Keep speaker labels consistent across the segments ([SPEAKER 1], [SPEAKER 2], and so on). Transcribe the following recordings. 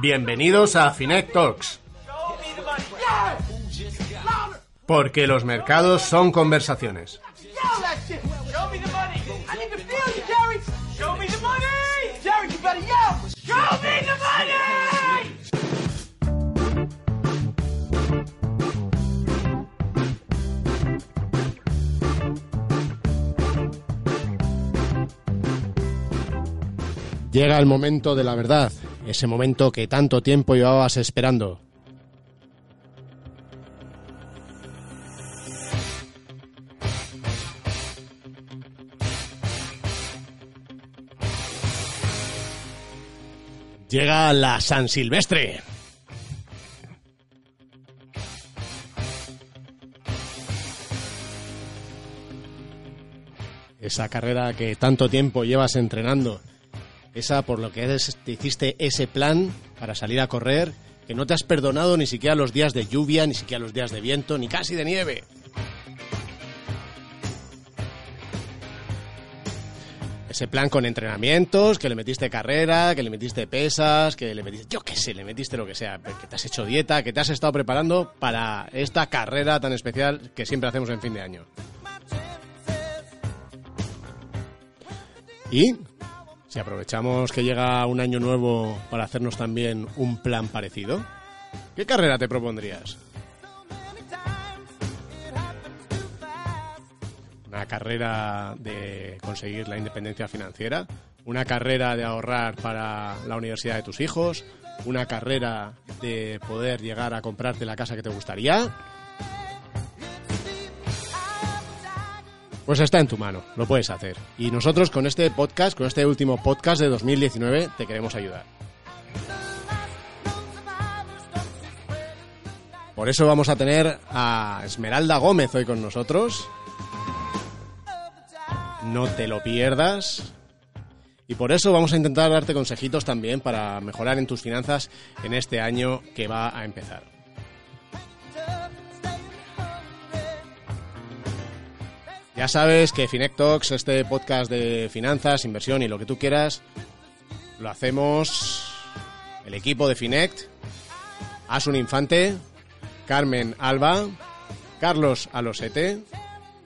[SPEAKER 1] Bienvenidos a Finec Talks, porque los mercados son conversaciones. Llega el momento de la verdad, ese momento que tanto tiempo llevabas esperando. Llega la San Silvestre. Esa carrera que tanto tiempo llevas entrenando. Esa por lo que te hiciste ese plan para salir a correr, que no te has perdonado ni siquiera los días de lluvia, ni siquiera los días de viento, ni casi de nieve. Ese plan con entrenamientos, que le metiste carrera, que le metiste pesas, que le metiste, yo qué sé, le metiste lo que sea, que te has hecho dieta, que te has estado preparando para esta carrera tan especial que siempre hacemos en fin de año. Y si aprovechamos que llega un año nuevo para hacernos también un plan parecido, ¿qué carrera te propondrías? Una carrera de conseguir la independencia financiera, una carrera de ahorrar para la universidad de tus hijos, una carrera de poder llegar a comprarte la casa que te gustaría. Pues está en tu mano, lo puedes hacer. Y nosotros con este podcast, con este último podcast de 2019, te queremos ayudar. Por eso vamos a tener a Esmeralda Gómez hoy con nosotros. No te lo pierdas. Y por eso vamos a intentar darte consejitos también para mejorar en tus finanzas en este año que va a empezar. Ya sabes que Finec Talks, este podcast de finanzas, inversión y lo que tú quieras, lo hacemos el equipo de Finect, Asun Infante, Carmen Alba, Carlos Alosete,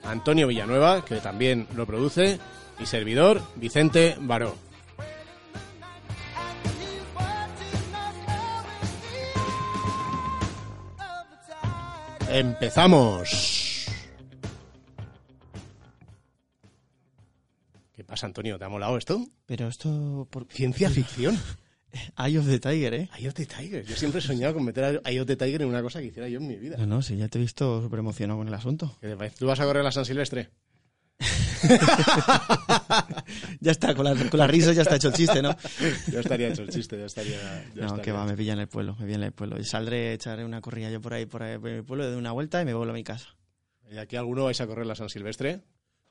[SPEAKER 1] Antonio Villanueva, que también lo produce, y servidor Vicente Baró. Empezamos. Pasa, Antonio? ¿Te ha molado esto?
[SPEAKER 2] Pero esto... Por...
[SPEAKER 1] Ciencia ficción.
[SPEAKER 2] Eye of the Tiger, ¿eh?
[SPEAKER 1] Eye of the Tiger. Yo siempre he soñado con meter a Eye of the Tiger en una cosa que hiciera yo en mi vida.
[SPEAKER 2] No, no, sí, ya te he visto súper emocionado con el asunto.
[SPEAKER 1] ¿Qué te parece? ¿Tú vas a correr la San Silvestre?
[SPEAKER 2] ya está, con la, con la risa ya está hecho el chiste, ¿no?
[SPEAKER 1] Ya estaría hecho el chiste, ya estaría... ya
[SPEAKER 2] no,
[SPEAKER 1] estaría
[SPEAKER 2] que va,
[SPEAKER 1] hecho.
[SPEAKER 2] me pilla en el pueblo, me pilla en el pueblo. Y saldré, echaré una corrida yo por ahí, por ahí, por el pueblo, de una vuelta y me vuelvo a mi casa.
[SPEAKER 1] ¿Y aquí alguno vais a correr la San Silvestre?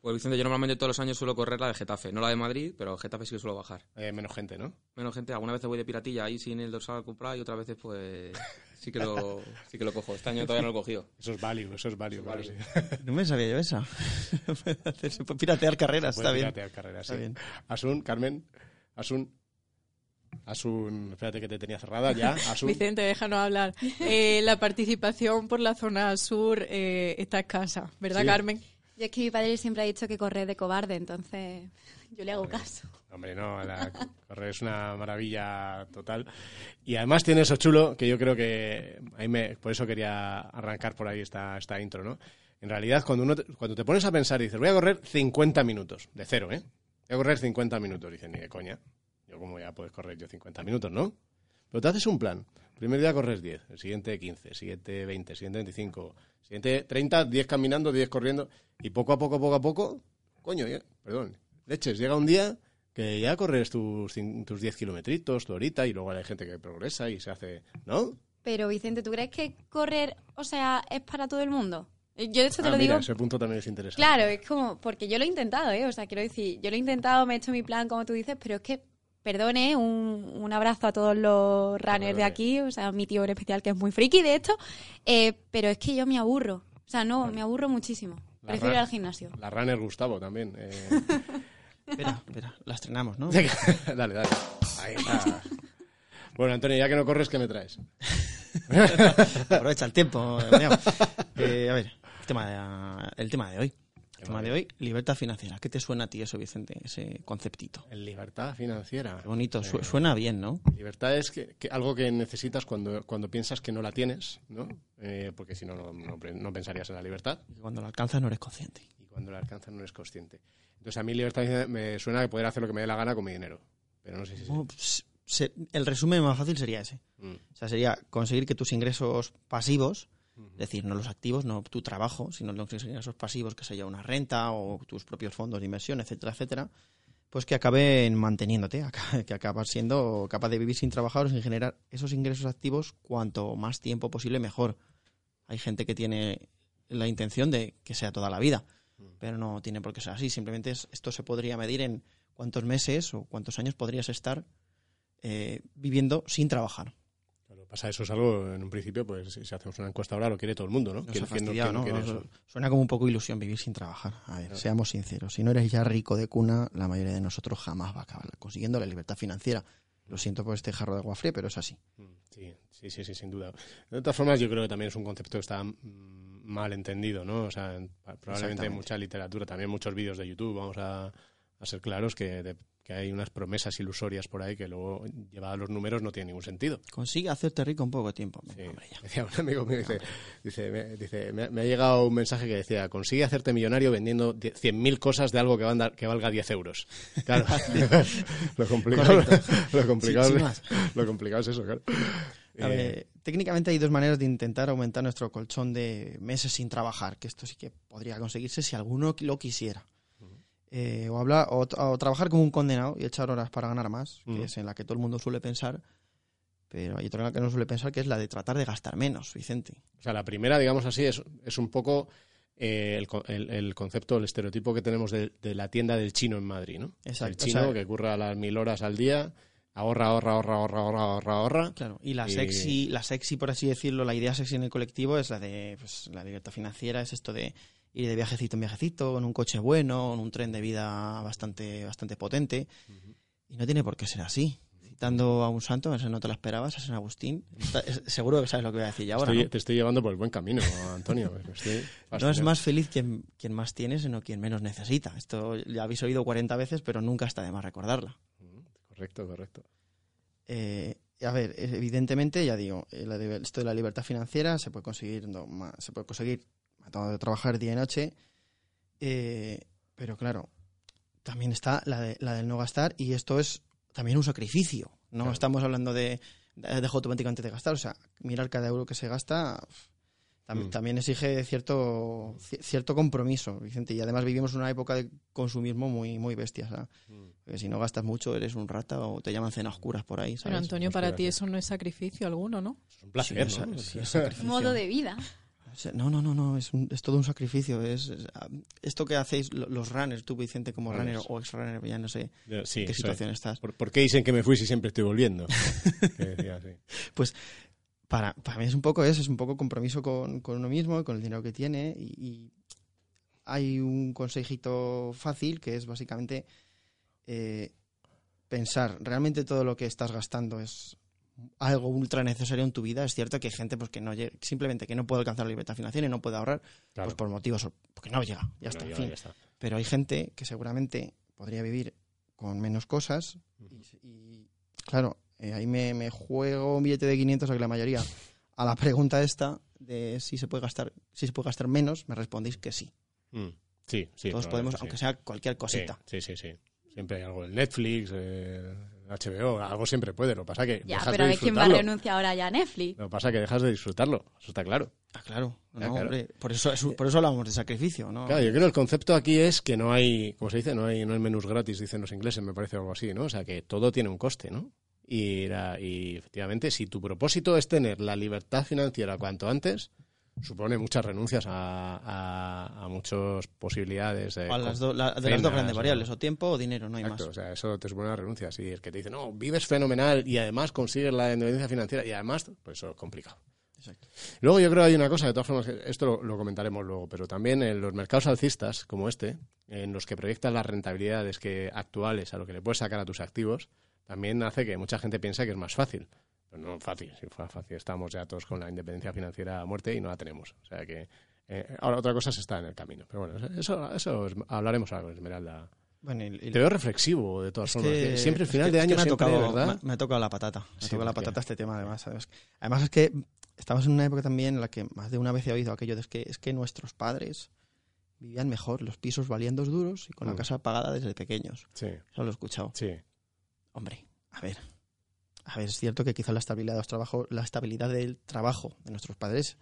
[SPEAKER 3] Pues Vicente, yo normalmente todos los años suelo correr la de Getafe, no la de Madrid, pero Getafe sí que suelo bajar.
[SPEAKER 1] Eh, menos gente, ¿no?
[SPEAKER 3] Menos gente, alguna vez voy de piratilla ahí sin el dorsal comprado y otras veces pues sí que lo, sí que lo cojo. Este año todavía no lo he cogido.
[SPEAKER 1] Eso es válido, eso es válido. claro, sí.
[SPEAKER 2] No me sabía yo esa. Se puede piratear carreras, está bien.
[SPEAKER 1] piratear carreras,
[SPEAKER 2] Está
[SPEAKER 1] sí.
[SPEAKER 2] bien.
[SPEAKER 1] Asun, Carmen, Asun... Asun, espérate que te tenía cerrada ya. Asun,
[SPEAKER 4] Vicente, déjanos hablar. Eh, la participación por la zona sur eh, está escasa, ¿verdad,
[SPEAKER 1] Sí.
[SPEAKER 4] Carmen?
[SPEAKER 5] Yo es que mi padre siempre ha dicho que correr de cobarde, entonces yo le hago caso.
[SPEAKER 1] Hombre, no, la correr es una maravilla total. Y además tiene eso chulo que yo creo que ahí me, por eso quería arrancar por ahí esta, esta intro, ¿no? En realidad, cuando uno te, cuando te pones a pensar y dices, voy a correr 50 minutos, de cero, ¿eh? Voy a correr 50 minutos, dicen, ni de coña. Yo como ya puedes correr yo 50 minutos, ¿no? Pero te haces un plan. El primer día corres 10, el siguiente 15, el siguiente 20, el siguiente 25, el siguiente 30, 10 caminando, 10 corriendo. Y poco a poco, poco a poco, coño, ya- perdón, leches, llega un día que ya corres tus, tus 10 kilometritos, tu horita, y luego hay gente que progresa y se hace, ¿no?
[SPEAKER 5] Pero Vicente, ¿tú crees que correr, o sea, es para todo el mundo? Eh, Yo esto te
[SPEAKER 1] Ah,
[SPEAKER 5] lo
[SPEAKER 1] mira,
[SPEAKER 5] digo
[SPEAKER 1] ese punto también es interesante.
[SPEAKER 5] Claro, es como, porque yo lo he intentado, ¿eh? O sea, quiero decir, yo lo he intentado, me he hecho mi plan, como tú dices, pero es que, perdone, un, un abrazo a todos los runners de aquí, o sea, mi tío en especial, que es muy friki de esto, eh, pero es que yo me aburro. O sea, no, me aburro muchísimo.
[SPEAKER 1] La
[SPEAKER 5] Prefiero ir al gimnasio.
[SPEAKER 1] La runner Gustavo también. eh.
[SPEAKER 2] Espera, espera, la estrenamos, ¿no?
[SPEAKER 1] dale, dale. Ahí está. Bueno, Antonio, ya que no corres, ¿qué me traes?
[SPEAKER 2] Aprovecha el tiempo. Leo. Eh, a ver, el tema, de, el tema de hoy. El tema de hoy, libertad financiera. ¿Qué te suena a ti eso, Vicente? Ese conceptito.
[SPEAKER 1] Libertad financiera.
[SPEAKER 2] Qué bonito,
[SPEAKER 1] Eh,
[SPEAKER 2] suena bien, ¿no?
[SPEAKER 1] Libertad es que, que algo que necesitas cuando, cuando piensas que no la tienes, ¿no? Eh, porque si no, no, no, no pensarías en la libertad.
[SPEAKER 2] Y Cuando lo alcanzas no eres consciente.
[SPEAKER 1] Y cuando la alcanzas no eres consciente. Entonces a mí libertad financiera me suena que poder hacer lo que me dé la gana con mi dinero. Pero no sé si...
[SPEAKER 2] Pues, se- el resumen más fácil sería ese.
[SPEAKER 1] Mm.
[SPEAKER 2] O sea, sería conseguir que tus ingresos pasivos, es decir, no los activos, no tu trabajo, sino los ingresos pasivos, que sea una renta o tus propios fondos de inversión, etcétera, etcétera, pues que acaben manteniéndote, que acabas siendo capaz de vivir sin trabajar o sin generar esos ingresos activos cuanto más tiempo posible mejor. Hay gente que tiene la intención de que sea toda la vida, pero no tiene por qué ser así. Simplemente es- esto se podría medir en cuántos meses o cuántos años podrías estar eh, viviendo sin trabajar.
[SPEAKER 1] Pasa eso es algo, en un principio, pues si hacemos una encuesta ahora lo quiere todo el mundo, ¿no?
[SPEAKER 2] Suena como un poco ilusión vivir sin trabajar. A ver, seamos sinceros. Si no eres ya rico de cuna, la mayoría de nosotros jamás va a acabar consiguiendo la libertad financiera. Lo siento por este jarro de agua fría, pero es así.
[SPEAKER 1] Mm, Sí, sí, sí, sí, sin duda. De todas formas, yo creo que también es un concepto que está mm, mal entendido, ¿no? O sea, en- probablemente mucha literatura, también muchos vídeos de YouTube, vamos a, a ser claros, que, de- que hay unas promesas ilusorias por ahí que luego, llevadas a los números, no tienen ningún sentido.
[SPEAKER 2] Consigue hacerte rico en poco tiempo.
[SPEAKER 1] Sí.
[SPEAKER 2] Hombre, ya.
[SPEAKER 1] Decía un amigo mío, dice, dice, me, dice, me, me ha llegado un mensaje que decía, consigue hacerte millonario vendiendo die- 100.000 cosas de algo que, van que valga 10 euros. Claro, lo complicado, lo, complicado,
[SPEAKER 2] Sí,
[SPEAKER 1] lo complicado es eso, claro.
[SPEAKER 2] A
[SPEAKER 1] Eh,
[SPEAKER 2] ver, técnicamente hay dos maneras de intentar aumentar nuestro colchón de meses sin trabajar, que esto sí que podría conseguirse si alguno lo quisiera. Eh, o, hablar, o, o trabajar como un condenado y echar horas para ganar más, que
[SPEAKER 1] Ujú.
[SPEAKER 2] es en la que todo el mundo suele pensar, pero hay otra en la que no suele pensar, que es la de tratar de gastar menos, Vicente.
[SPEAKER 1] O sea, la primera, digamos así, es, es un poco eh, el, el- el concepto, el estereotipo que tenemos de, de la tienda del chino en Madrid, ¿no?
[SPEAKER 2] Exacto,
[SPEAKER 1] El chino
[SPEAKER 2] o sea-
[SPEAKER 1] que curra las mil horas al día, ahorra, ahorra, ahorra, ahorra, ahorra, ahorra, ahorra.
[SPEAKER 2] Claro, y la
[SPEAKER 1] Y-
[SPEAKER 2] sexy, la sexy, por así decirlo, la idea sexy en el colectivo es la de pues, la libertad financiera, es esto de ir de viajecito en viajecito, en un coche bueno, en un tren de vida bastante, bastante potente. Y no tiene por qué ser así. Citando a un santo, ese no te lo esperabas, a San Agustín. Está- es- seguro que sabes lo que voy a decir ya ahora.
[SPEAKER 1] Estoy-
[SPEAKER 2] ¿no?
[SPEAKER 1] Te estoy llevando por el buen camino, Antonio. estoy
[SPEAKER 2] No es más feliz quien, quien más tiene, sino quien menos necesita. Esto ya habéis oído 40 veces, pero nunca está de más recordarla.
[SPEAKER 1] Correcto, correcto.
[SPEAKER 2] Eh, a ver, evidentemente, ya digo, eh, esto de la libertad financiera se puede conseguir, no, se puede conseguir matando de trabajar día y noche, eh, pero claro, también está la, de, la del no gastar y esto es también un sacrificio. No
[SPEAKER 1] Claro.
[SPEAKER 2] estamos hablando de de- dejo automáticamente de gastar, o sea, mirar cada euro que se gasta tam-
[SPEAKER 1] Mm.
[SPEAKER 2] también exige cierto ci- cierto compromiso, Vicente, y además vivimos una época de consumismo muy muy bestia, o sea, porque si no gastas mucho eres un rata o te llaman cenas oscuras por ahí,
[SPEAKER 4] Pero
[SPEAKER 2] ¿sabes?
[SPEAKER 4] Antonio,
[SPEAKER 1] Pues
[SPEAKER 4] para ti
[SPEAKER 1] ser.
[SPEAKER 4] eso no es sacrificio alguno, ¿no?
[SPEAKER 1] Es un placer,
[SPEAKER 2] Sí,
[SPEAKER 1] ¿no?
[SPEAKER 2] es- sí, es.
[SPEAKER 5] Modo de vida.
[SPEAKER 2] No, no, no, no, es, un- es todo un sacrificio. Es, es- ah, esto que hacéis lo- los runners, tú Vicente como runner o ex runner, ya no sé
[SPEAKER 1] Yo- sí,
[SPEAKER 2] en qué situación estás.
[SPEAKER 1] ¿Por, por qué dicen que me fui si siempre estoy volviendo? Decía.
[SPEAKER 2] Pues para, para mí es un poco eso, es un poco compromiso con, con uno mismo, con el dinero que tiene y, y hay un consejito fácil que es básicamente eh, pensar, ¿realmente todo lo que estás gastando es algo ultra necesario en tu vida? Es cierto que hay gente pues que no llega- simplemente que no puede alcanzar la libertad financiera y no puede ahorrar
[SPEAKER 1] Claro.
[SPEAKER 2] pues por motivos porque no llega, ya está,
[SPEAKER 1] ya-
[SPEAKER 2] fin.
[SPEAKER 1] ya está.
[SPEAKER 2] Pero hay gente que seguramente podría vivir con menos cosas y, y, claro, eh, ahí me, me juego un billete de 500 a que la mayoría a la pregunta esta de si se puede gastar si se puede gastar menos, me respondéis que sí.
[SPEAKER 1] Mm. Sí, sí.
[SPEAKER 2] Todos podemos,
[SPEAKER 1] sí.
[SPEAKER 2] aunque sea cualquier cosita.
[SPEAKER 1] Sí, sí, sí. sí. Siempre hay algo en Netflix, eh, HBO, algo siempre puede. Lo que pasa que
[SPEAKER 5] Ya,
[SPEAKER 1] dejas
[SPEAKER 5] pero a
[SPEAKER 1] de
[SPEAKER 5] ver quién va a renunciar ahora ya a Netflix.
[SPEAKER 1] Lo que pasa que dejas de disfrutarlo, eso está claro.
[SPEAKER 2] Ah, claro. No,
[SPEAKER 1] claro.
[SPEAKER 2] hombre, por eso es- por eso hablamos de sacrificio, ¿no?
[SPEAKER 1] Claro, yo creo que el concepto aquí es que no hay, como se dice, no hay, no hay menús gratis, dicen los ingleses, me parece algo así, ¿no? O sea, que todo tiene un coste, ¿no? Y efectivamente, si tu propósito es tener la libertad financiera cuanto antes, supone muchas renuncias a, a, a muchas posibilidades de,
[SPEAKER 2] A las, do- la- de las
[SPEAKER 1] cenas,
[SPEAKER 2] dos grandes variables, o tiempo o dinero, no hay
[SPEAKER 1] Exacto,
[SPEAKER 2] más.
[SPEAKER 1] o sea, eso te supone una renuncia. Si el que te dice, no, vives fenomenal y además consigues la independencia financiera y además, pues eso es complicado.
[SPEAKER 2] Exacto.
[SPEAKER 1] Luego yo creo que hay una cosa, de todas formas, esto lo, lo comentaremos luego, pero también en los mercados alcistas como este, en los que proyectas las rentabilidades que actuales a lo que le puedes sacar a tus activos, también hace que mucha gente piense que es más fácil. Pero no fácil, si fuera fácil. Estamos ya todos con la independencia financiera a muerte y no la tenemos. O sea que eh, ahora otra cosa se está en el camino. Pero bueno, eso, eso es- hablaremos algo, Esmeralda.
[SPEAKER 2] Bueno, y- y-
[SPEAKER 1] Te veo reflexivo de todas formas.
[SPEAKER 2] que-
[SPEAKER 1] que siempre el final de año
[SPEAKER 2] me ha
[SPEAKER 1] siempre,
[SPEAKER 2] tocado,
[SPEAKER 1] ¿verdad?
[SPEAKER 2] me- me ha tocado la patata. Me ha tocado la patata este tema, además. ¿sabes? Además es que estamos en una época también en la que más de una vez he oído aquello de es que, es que nuestros padres vivían mejor, los pisos valían dos duros y con
[SPEAKER 1] Mm.
[SPEAKER 2] la casa pagada desde pequeños.
[SPEAKER 1] Sí,
[SPEAKER 2] Eso lo he escuchado.
[SPEAKER 1] sí.
[SPEAKER 2] Hombre, a ver. A ver, es cierto que quizá la estabilidad de los trabajos, la estabilidad del trabajo de nuestros padres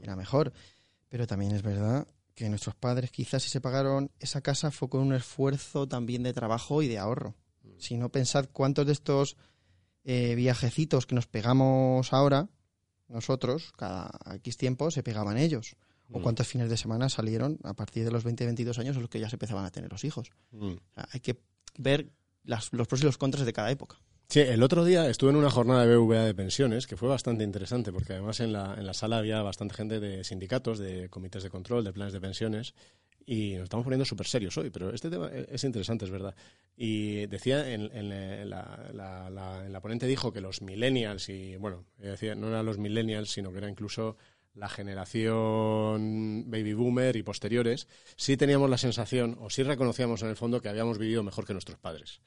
[SPEAKER 2] era mejor, pero también es verdad que nuestros padres quizás si se pagaron esa casa fue con un esfuerzo también de trabajo y de ahorro. Si no pensad cuántos de estos eh, viajecitos que nos pegamos ahora, nosotros, cada X tiempo, se pegaban ellos. O
[SPEAKER 1] Mm.
[SPEAKER 2] cuántos fines de semana salieron a partir de los 20-22 años en los que ya se empezaban a tener los hijos.
[SPEAKER 1] Mm.
[SPEAKER 2] O sea, hay que ver las- los pros y los contras de cada época.
[SPEAKER 1] Sí, el otro día estuve en una jornada de BVA de pensiones que fue bastante interesante porque además en la, en la sala había bastante gente de sindicatos, de comités de control, de planes de pensiones y nos estamos poniendo súper serios hoy, pero este tema es interesante, es verdad. Y decía, en, en, eh, la, la- la- en la ponente dijo que los millennials y, bueno, decía, no eran los millennials, sino que era incluso la generación baby boomer y posteriores, sí teníamos la sensación, o sí reconocíamos en el fondo que habíamos vivido mejor que nuestros padres.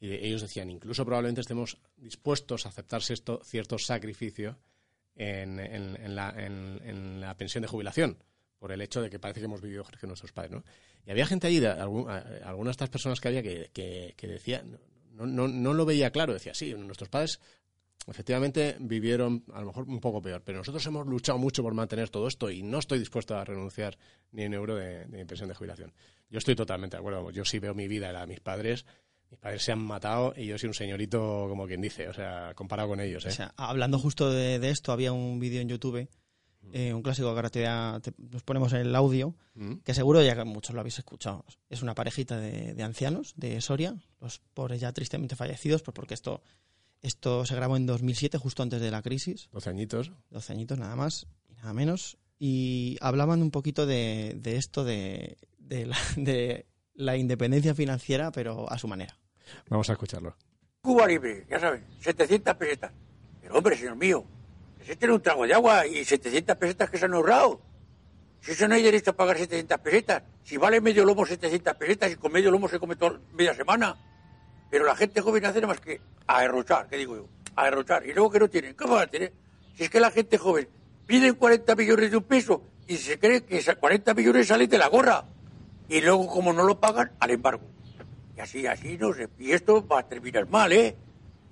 [SPEAKER 1] Y ellos decían, incluso probablemente estemos dispuestos a aceptarse esto, cierto sacrificio en, en- en la, en- la pensión de jubilación, por el hecho de que parece que hemos vivido que nuestros padres. ¿no? Y había gente allí, de, a- algunas de estas personas que había, que, que, que decía, no, no, no lo veía claro, decía, sí, nuestros padres efectivamente vivieron a lo mejor un poco peor, pero nosotros hemos luchado mucho por mantener todo esto y no estoy dispuesto a renunciar ni un euro de, pensión de jubilación. Yo estoy totalmente de acuerdo, yo sí veo mi vida de mis padres, mis padres se han matado y yo soy un señorito como quien dice, o sea, comparado con ellos. ¿eh?
[SPEAKER 2] O sea, hablando justo de, de esto, había un vídeo en YouTube, eh, un clásico que ahora te da- te- nos ponemos en el audio,
[SPEAKER 1] Mm.
[SPEAKER 2] que seguro ya que muchos lo habéis escuchado. Es una parejita de, de ancianos de Soria, los pobres ya tristemente fallecidos, pues porque esto, esto se grabó en 2007, justo antes de la crisis,
[SPEAKER 1] 12 añitos.
[SPEAKER 2] 12 añitos nada más y nada menos, y hablaban un poquito de, de esto de, de la, de la independencia financiera, pero a su manera.
[SPEAKER 1] Vamos a escucharlo.
[SPEAKER 6] Cuba Libre, ya saben, 700 pesetas. Pero hombre, señor mío, que se tiene un trago de agua y 700 pesetas que se han ahorrado. Si eso no hay derecho a pagar 700 pesetas, si vale medio lomo 700 pesetas y con medio lomo se come toda media semana. Pero la gente joven hace nada más que a derrochar, ¿qué digo yo? A derrochar. Y luego que no tienen, ¿qué van a tener? Si es que la gente joven piden 40 millones de un peso y se cree que esas 40 millones salen de la gorra. Y luego, como no lo pagan, al embargo. Y así, así no sé. Y esto va a terminar mal, ¿eh?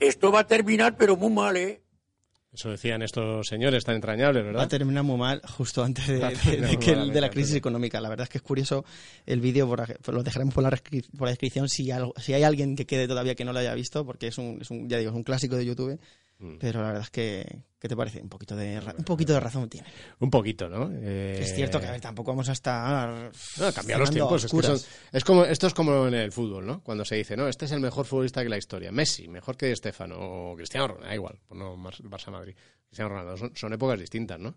[SPEAKER 6] Esto va a terminar, pero muy mal, ¿eh?
[SPEAKER 1] Eso decían estos señores tan entrañables,
[SPEAKER 2] Va a
[SPEAKER 1] ¿verdad?
[SPEAKER 2] terminar muy mal justo antes de, que- la crisis económica. La verdad es que es curioso el vídeo, lo dejaremos por la, por la descripción si, algo- si hay alguien que quede todavía que no lo haya visto, porque es un, es un ya digo, es un clásico de YouTube,
[SPEAKER 1] Mm.
[SPEAKER 2] pero la verdad es que, ¿qué te parece? Un poquito de, un poquito de razón tiene.
[SPEAKER 1] Un poquito, ¿no? Eh,
[SPEAKER 2] Es cierto que a ver, tampoco vamos a estar...
[SPEAKER 1] No, cambiar los tiempos. Es, que
[SPEAKER 2] oscuras.
[SPEAKER 1] son- es como, esto es como en el fútbol, ¿no? Cuando se dice, no, este es el mejor futbolista de la historia. Messi, mejor que Estefano o Cristiano Ronaldo, da igual, por no Mar- Barça-Madrid. Cristiano Ronaldo, son, son épocas distintas, ¿no?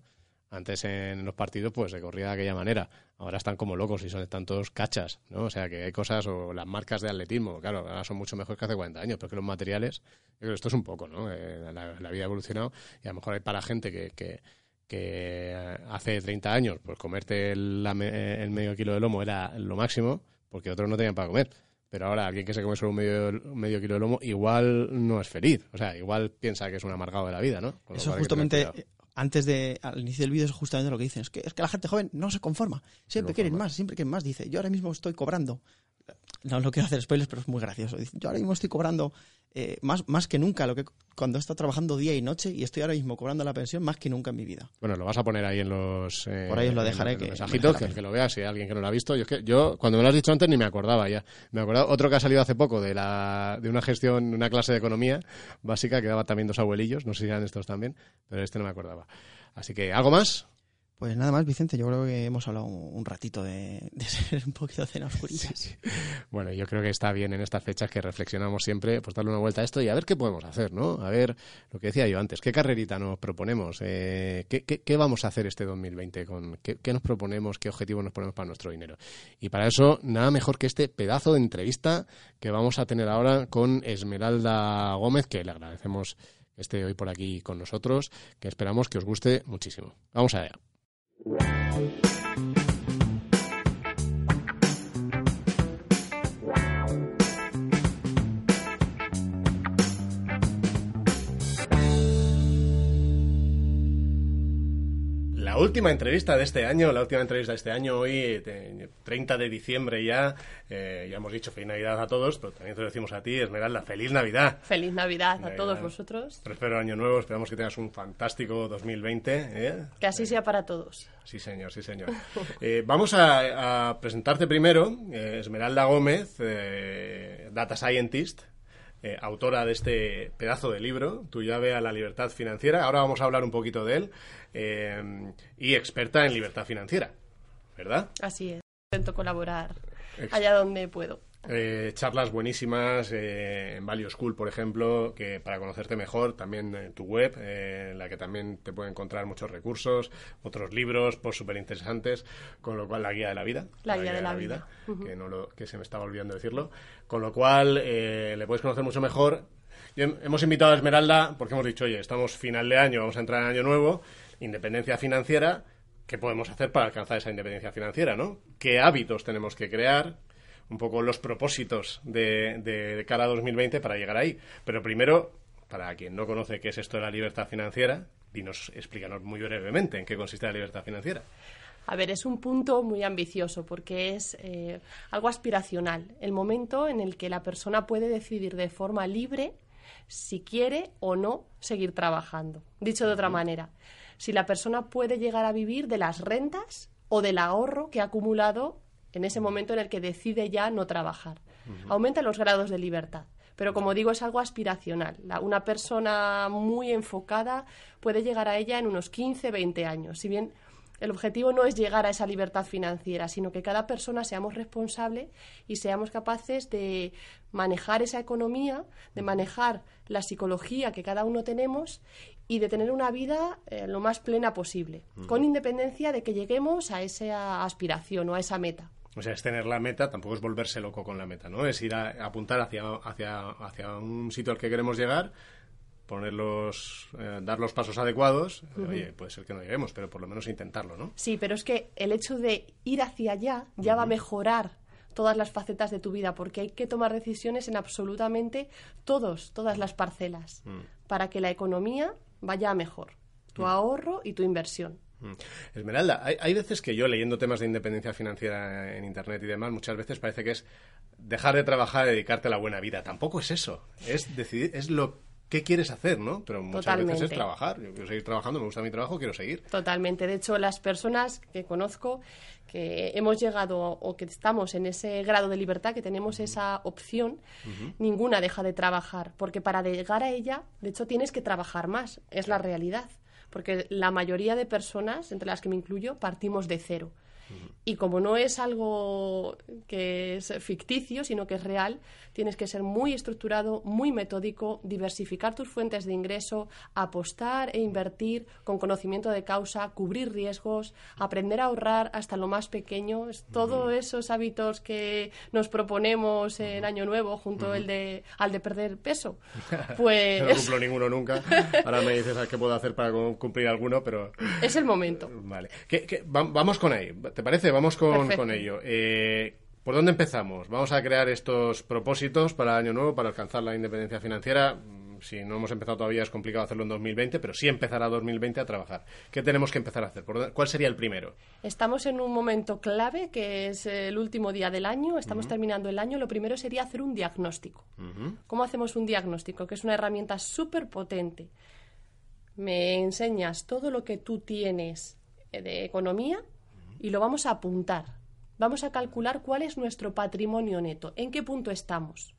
[SPEAKER 1] Antes en los partidos pues se corría de aquella manera. Ahora están como locos y son están todos cachas, ¿no? O sea que hay cosas o las marcas de atletismo, claro, ahora son mucho mejores que hace 40 años, pero que los materiales, yo creo que esto es un poco, ¿no? Eh, la, la vida ha evolucionado y a lo mejor hay para gente que, que, que hace 30 años, pues comerte el, la el medio kilo de lomo era lo máximo, porque otros no tenían para comer. Pero ahora alguien que se come solo un medio, medio kilo de lomo igual no es feliz. O sea, igual piensa que es un amargado de la vida, ¿no? Con
[SPEAKER 2] Eso justamente, antes de, al inicio del vídeo es justamente lo que dicen, es que, es que la gente joven no se conforma, siempre
[SPEAKER 1] No
[SPEAKER 2] quieren más, siempre quieren más, dice, yo ahora mismo estoy cobrando, no, no quiero hacer spoilers, pero es muy gracioso, dice, yo ahora mismo estoy cobrando eh, más, más que nunca, lo que cuando he estado trabajando día y noche y estoy ahora mismo cobrando la pensión más que nunca en mi vida.
[SPEAKER 1] Bueno, lo vas a poner ahí en los. eh,
[SPEAKER 2] Por ahí os lo
[SPEAKER 1] en-
[SPEAKER 2] dejaré
[SPEAKER 1] en los
[SPEAKER 2] que
[SPEAKER 1] mensajitos,
[SPEAKER 2] pena.
[SPEAKER 1] que lo vea, si hay alguien que no lo ha visto. Yo, es que, yo cuando me lo has dicho antes, ni me acordaba ya. Me acordaba otro que ha salido hace poco de, la, de una gestión, una clase de economía básica que daba también dos abuelillos. No sé si eran estos también, pero este no me acordaba. Así que, ¿algo más?
[SPEAKER 2] Pues nada más, Vicente, yo creo que hemos hablado un, ratito de, de ser un poquito cena oscurita.
[SPEAKER 1] Bueno, yo creo que está bien en estas fechas que reflexionamos siempre, pues darle una vuelta a esto y a ver qué podemos hacer, ¿no? A ver lo que decía yo antes, qué carrerita nos proponemos, Eh, ¿qué, qué, qué vamos a hacer este 2020, con qué, qué nos proponemos, qué objetivos nos ponemos para nuestro dinero. Y para eso, nada mejor que este pedazo de entrevista que vamos a tener ahora con Esmeralda Gómez, que le agradecemos que esté hoy por aquí con nosotros, que esperamos que os guste muchísimo. Vamos allá. Thank you. La última entrevista de este año, la última entrevista de este año, hoy, te- 30 de diciembre ya, eh, ya hemos dicho feliz Navidad a todos, pero también te lo decimos a ti, Esmeralda, feliz Navidad.
[SPEAKER 7] Feliz Navidad a todos vosotros.
[SPEAKER 1] Próspero año nuevo, esperamos que tengas un fantástico 2020. ¿eh?
[SPEAKER 7] Que así sea para todos.
[SPEAKER 1] Sí, señor, sí, señor. Eh, vamos a, a presentarte primero, eh, Esmeralda Gómez, Data Scientist, eh, autora de este pedazo de libro, Tu llave a la libertad financiera. Ahora vamos a hablar un poquito de él. eh, y experta en libertad financiera, ¿verdad?
[SPEAKER 7] Así es. Intento colaborar allá donde puedo.
[SPEAKER 1] Eh, charlas buenísimas eh, en Value School, por ejemplo, que para conocerte mejor, también en tu web, eh, en la que también te puede encontrar muchos recursos, otros libros, pues súper interesantes, con lo cual la guía de la vida.
[SPEAKER 7] La guía de la vida.
[SPEAKER 1] que, no lo, que se me estaba olvidando decirlo. Con lo cual eh, le puedes conocer mucho mejor. Hemos invitado a Esmeralda porque hemos dicho, oye, estamos final de año, vamos a entrar en año nuevo, independencia financiera. ¿Qué podemos hacer para alcanzar esa independencia financiera, no? ¿Qué hábitos tenemos que crear? Un poco los propósitos de, de, de cara a 2020 para llegar ahí. Pero primero, para quien no conoce qué es esto de la libertad financiera, dinos, explícanos muy brevemente en qué consiste la libertad financiera.
[SPEAKER 7] A ver, es un punto muy ambicioso porque es eh, algo aspiracional. El momento en el que la persona puede decidir de forma libre si quiere o no seguir trabajando. Dicho de otra manera, si la persona puede llegar a vivir de las rentas o del ahorro que ha acumulado en ese momento en el que decide ya no trabajar. Aumenta los grados de libertad. Pero como digo, es algo aspiracional. La- una persona muy enfocada puede llegar a ella en unos 15, 20 años. Si bien el objetivo no es llegar a esa libertad financiera, sino que cada persona seamos responsables y seamos capaces de manejar esa economía, de manejar la psicología que cada uno tenemos y de tener una vida eh, lo más plena posible, con independencia de que lleguemos a esa aspiración o a esa meta.
[SPEAKER 1] O sea, es tener la meta, tampoco es volverse loco con la meta, ¿no? Es ir a, a apuntar hacia, hacia, hacia un sitio al que queremos llegar, poner los, eh, dar los pasos adecuados. Oye, puede ser que no lleguemos, pero por lo menos intentarlo, ¿no?
[SPEAKER 7] Sí, pero es que el hecho de ir hacia allá ya va a mejorar todas las facetas de tu vida, porque hay que tomar decisiones en absolutamente todos, todas las parcelas, para que la economía vaya a mejor, tu ahorro y tu inversión.
[SPEAKER 1] Mm. Esmeralda, hay, hay veces que yo leyendo temas de independencia financiera en Internet y demás, muchas veces parece que es dejar de trabajar y dedicarte a la buena vida. Tampoco es eso. Es decidir, es lo que quieres hacer, ¿no? Pero muchas veces es trabajar. Yo quiero seguir trabajando, me gusta mi trabajo, quiero seguir.
[SPEAKER 7] Totalmente. De hecho, las personas que conozco que hemos llegado o que estamos en ese grado de libertad, que tenemos esa opción, ninguna deja de trabajar, porque para llegar a ella, de hecho, tienes que trabajar más. Es la realidad. Porque la mayoría de personas, entre las que me incluyo, partimos de cero. Y como no es algo que es ficticio, sino que es real, tienes que ser muy estructurado, muy metódico, diversificar tus fuentes de ingreso, apostar e invertir con conocimiento de causa, cubrir riesgos, aprender a ahorrar hasta lo más pequeño. Es Todos esos hábitos que nos proponemos en Año Nuevo, junto el de, al de perder peso.
[SPEAKER 1] Yo no
[SPEAKER 7] Pues
[SPEAKER 1] cumplo ninguno nunca. Ahora me dices qué puedo hacer para cum- cumplir alguno, pero...
[SPEAKER 7] es el momento.
[SPEAKER 1] Vale. ¿Qué- qué- va- vamos con ahí. ¿Te parece? Vamos con, ello. Eh, ¿Por dónde empezamos? Vamos a crear estos propósitos para el año nuevo, para alcanzar la independencia financiera. Mm, Si no hemos empezado todavía es complicado hacerlo en 2020, pero sí empezar a 2020 a trabajar. ¿Qué tenemos que empezar a hacer? ¿Por dónde- ¿Cuál sería el primero?
[SPEAKER 7] Estamos en un momento clave, que es el último día del año, estamos terminando el año. Lo primero sería hacer un diagnóstico. ¿Cómo hacemos un diagnóstico? Que es una herramienta súper potente. Me enseñas todo lo que tú tienes eh, de economía y lo vamos a apuntar. Vamos a calcular cuál es nuestro patrimonio neto, en qué punto estamos.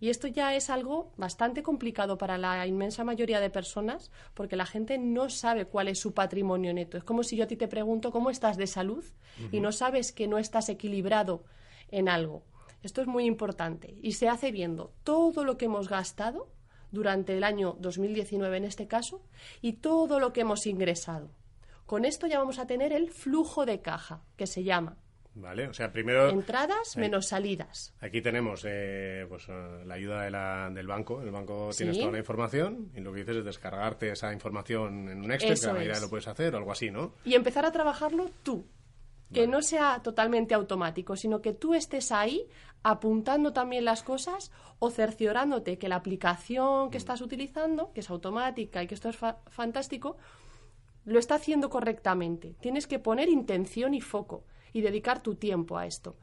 [SPEAKER 7] Y esto ya es algo bastante complicado para la inmensa mayoría de personas porque la gente no sabe cuál es su patrimonio neto. Es como si yo a ti te pregunto cómo estás de salud y no sabes que no estás equilibrado en algo. Esto es muy importante y se hace viendo todo lo que hemos gastado durante el año 2019 en este caso y todo lo que hemos ingresado. Con esto ya vamos a tener el flujo de caja, que se llama.
[SPEAKER 1] Vale, o sea, primero...
[SPEAKER 7] Entradas
[SPEAKER 1] Ahí.
[SPEAKER 7] menos salidas.
[SPEAKER 1] Aquí tenemos eh, pues, eh, la ayuda de la- del banco. En el banco tienes
[SPEAKER 7] Sí.
[SPEAKER 1] toda la información y lo que dices es descargarte esa información en un Excel,
[SPEAKER 7] Eso
[SPEAKER 1] que
[SPEAKER 7] es.
[SPEAKER 1] lo puedes hacer o algo así, ¿no?
[SPEAKER 7] y empezar a trabajarlo tú. Que no sea totalmente automático, sino que tú estés ahí apuntando también las cosas o cerciorándote que la aplicación que estás utilizando, que es automática y que esto es fa- fantástico, lo está haciendo correctamente. Tienes que poner intención y foco y dedicar tu tiempo a esto.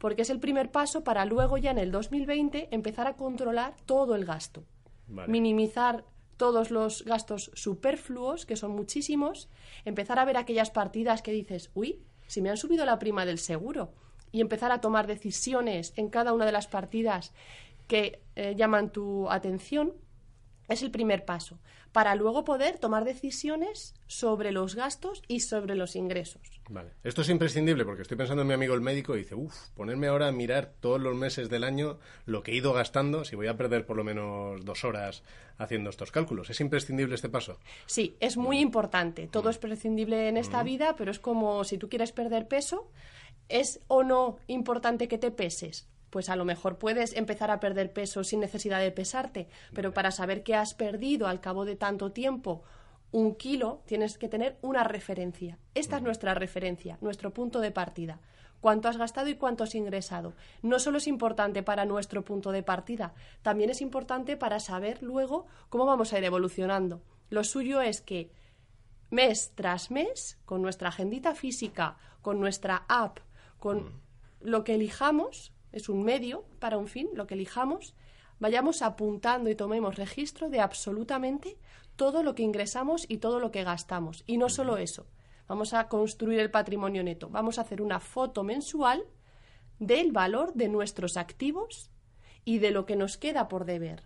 [SPEAKER 7] Porque es el primer paso para luego ya en el 2020 empezar a controlar todo el gasto
[SPEAKER 1] Vale.
[SPEAKER 7] minimizar todos los gastos superfluos, que son muchísimos, empezar a ver aquellas partidas que dices, uy, si me han subido la prima del seguro, y empezar a tomar decisiones en cada una de las partidas que eh, llaman tu atención, es el primer paso, para luego poder tomar decisiones sobre los gastos y sobre los ingresos.
[SPEAKER 1] Vale. Esto es imprescindible porque estoy pensando en mi amigo el médico y dice, uff, ponerme ahora a mirar todos los meses del año lo que he ido gastando, si voy a perder por lo menos dos horas haciendo estos cálculos. ¿Es imprescindible este paso?
[SPEAKER 7] Sí, es muy importante. Todo es prescindible en esta vida, pero es como si tú quieres perder peso, ¿es o no importante que te peses? Pues a lo mejor puedes empezar a perder peso sin necesidad de pesarte, pero para saber que has perdido al cabo de tanto tiempo un kilo, tienes que tener una referencia. Esta es nuestra referencia, nuestro punto de partida. Cuánto has gastado y cuánto has ingresado. No solo es importante para nuestro punto de partida, también es importante para saber luego cómo vamos a ir evolucionando. Lo suyo es que mes tras mes, con nuestra agendita física, con nuestra app, con lo que elijamos, es un medio para un fin, lo que elijamos, vayamos apuntando y tomemos registro de absolutamente todo lo que ingresamos y todo lo que gastamos. Y no solo eso, vamos a construir el patrimonio neto, vamos a hacer una foto mensual del valor de nuestros activos y de lo que nos queda por deber.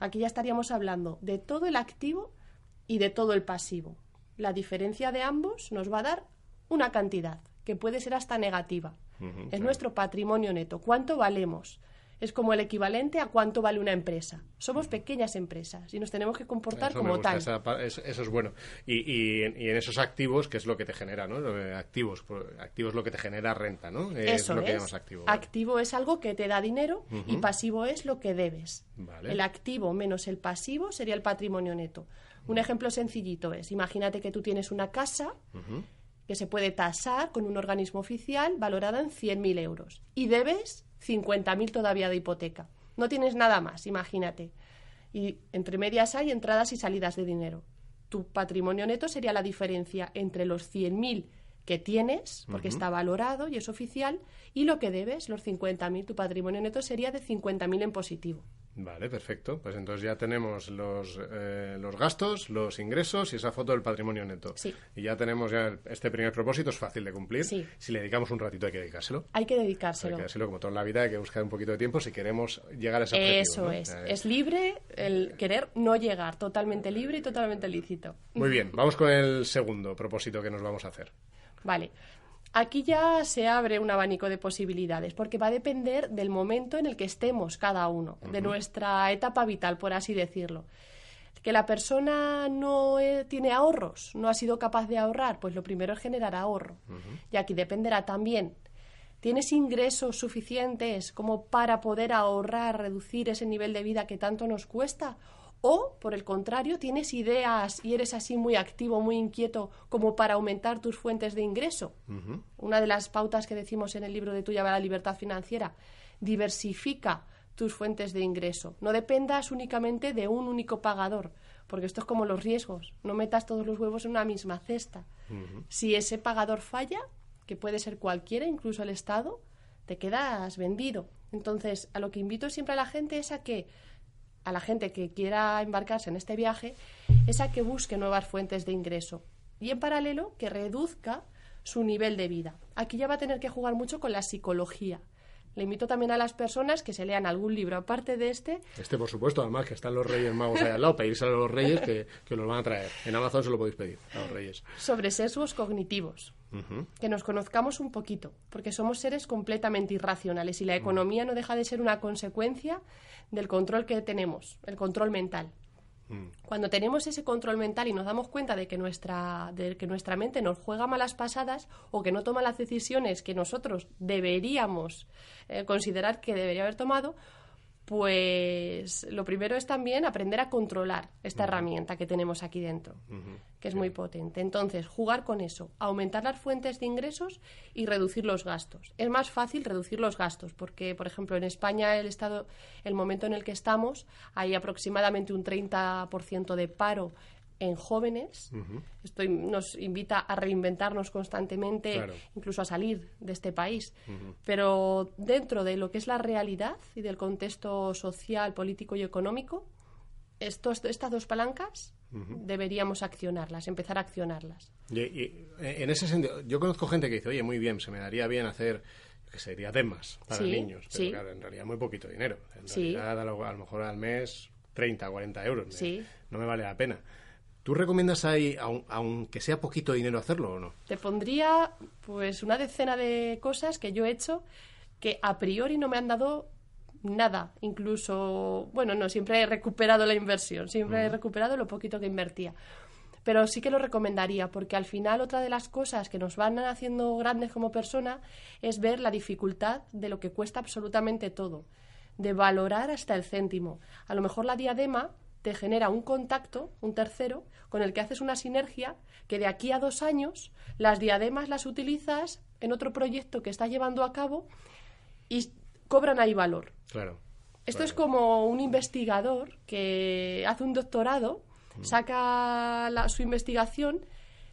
[SPEAKER 7] Aquí ya estaríamos hablando de todo el activo y de todo el pasivo. La diferencia de ambos nos va a dar una cantidad que puede ser hasta negativa. Es nuestro patrimonio neto. ¿Cuánto valemos? Es como el equivalente a cuánto vale una empresa. Somos pequeñas empresas y nos tenemos que comportar
[SPEAKER 1] Eso me
[SPEAKER 7] como
[SPEAKER 1] gusta,
[SPEAKER 7] tal.
[SPEAKER 1] esa es- eso es bueno. Y, y en- y en esos activos, ¿qué es lo que te genera? ¿no? De Activos, pues, activos es lo que te genera renta, ¿no? Es
[SPEAKER 7] Eso
[SPEAKER 1] lo que
[SPEAKER 7] es.
[SPEAKER 1] llamamos activo.
[SPEAKER 7] Activo es algo que te da dinero y pasivo es lo que debes.
[SPEAKER 1] Vale.
[SPEAKER 7] El activo menos el pasivo sería el patrimonio neto. Un ejemplo sencillito es, imagínate que tú tienes una casa que se puede tasar con un organismo oficial valorada en 100.000 euros y debes 50.000 todavía de hipoteca. No tienes nada más, imagínate. Y entre medias hay entradas y salidas de dinero. Tu patrimonio neto sería la diferencia entre los 100.000 que tienes, porque está valorado y es oficial, y lo que debes, los 50.000, tu patrimonio neto sería de 50.000 en positivo.
[SPEAKER 1] Vale, perfecto. Pues entonces ya tenemos los, eh, los gastos, los ingresos y esa foto del patrimonio neto.
[SPEAKER 7] Sí.
[SPEAKER 1] Y ya tenemos ya el- este primer propósito, es fácil de cumplir.
[SPEAKER 7] Sí.
[SPEAKER 1] Si le dedicamos un ratito hay que dedicárselo.
[SPEAKER 7] Hay que
[SPEAKER 1] Hay
[SPEAKER 7] dedicárselo.
[SPEAKER 1] que dedicárselo como toda la vida, hay que buscar un poquito de tiempo si queremos llegar a ese objetivo.
[SPEAKER 7] Eso
[SPEAKER 1] ¿no?
[SPEAKER 7] es. Es libre el querer no llegar, totalmente libre y totalmente lícito.
[SPEAKER 1] Muy bien, vamos con el segundo propósito que nos vamos a hacer.
[SPEAKER 7] Vale. Aquí ya se abre un abanico de posibilidades, porque va a depender del momento en el que estemos cada uno, de nuestra etapa vital, por así decirlo. Que la persona no eh, tiene ahorros, no ha sido capaz de ahorrar, pues lo primero es generar ahorro. Y aquí dependerá también. ¿Tienes ingresos suficientes como para poder ahorrar, reducir ese nivel de vida que tanto nos cuesta? O, por el contrario, tienes ideas y eres así muy activo, muy inquieto, como para aumentar tus fuentes de ingreso. Una de las pautas que decimos en el libro de Tuya va la libertad financiera. Diversifica tus fuentes de ingreso. No dependas únicamente de un único pagador, porque esto es como los riesgos. No metas todos los huevos en una misma cesta. Si ese pagador falla, que puede ser cualquiera, incluso el Estado, te quedas vendido. Entonces, a lo que invito siempre a la gente es a que a la gente que quiera embarcarse en este viaje es a que busque nuevas fuentes de ingreso y en paralelo que reduzca su nivel de vida. Aquí ya va a tener que jugar mucho con la psicología. Le invito también a las personas que se lean algún libro aparte de este
[SPEAKER 1] Este, por supuesto, además que están los Reyes Magos ahí al lado, pedírselo a los Reyes que, que los van a traer. En Amazon se lo podéis pedir a los Reyes.
[SPEAKER 7] sobre sesgos cognitivos. Que nos conozcamos un poquito, porque somos seres completamente irracionales y la economía no deja de ser una consecuencia del control que tenemos, el control mental. Cuando tenemos ese control mental y nos damos cuenta de que nuestra, de que nuestra mente nos juega malas pasadas o que no toma las decisiones que nosotros deberíamos eh, considerar que debería haber tomado, pues lo primero es también aprender a controlar esta herramienta que tenemos aquí dentro, que es muy potente. Entonces, jugar con eso, aumentar las fuentes de ingresos y reducir los gastos. Es más fácil reducir los gastos, porque, por ejemplo, en España, el estado, el momento en el que estamos, hay aproximadamente un 30% de paro en jóvenes. Esto nos invita a reinventarnos constantemente,
[SPEAKER 1] Claro.
[SPEAKER 7] incluso a salir de este país. Pero dentro de lo que es la realidad y del contexto social, político y económico, estos, estas dos palancas deberíamos accionarlas, empezar a accionarlas.
[SPEAKER 1] Y, y, eh, en ese sentido, yo conozco gente que dice, oye, muy bien, se me daría bien hacer, que sería temas para
[SPEAKER 7] Sí,
[SPEAKER 1] niños, pero
[SPEAKER 7] sí.
[SPEAKER 1] claro, en realidad muy poquito dinero. En
[SPEAKER 7] Sí.
[SPEAKER 1] realidad, a lo, a lo mejor al mes 30, 40 euros. me-. No me vale la pena. ¿Tú recomiendas ahí, aun- aunque sea poquito dinero, hacerlo o no?
[SPEAKER 7] Te pondría pues una decena de cosas que yo he hecho que a priori no me han dado nada. Incluso, bueno, no, siempre he recuperado la inversión, siempre he recuperado lo poquito que invertía. Pero sí que lo recomendaría, porque al final otra de las cosas que nos van haciendo grandes como persona es ver la dificultad de lo que cuesta absolutamente todo, de valorar hasta el céntimo. A lo mejor la diadema te genera un contacto, un tercero, con el que haces una sinergia que de aquí a dos años las diademas las utilizas en otro proyecto que estás llevando a cabo y cobran ahí valor.
[SPEAKER 1] Claro.
[SPEAKER 7] Esto es como un investigador que hace un doctorado, saca la- su investigación,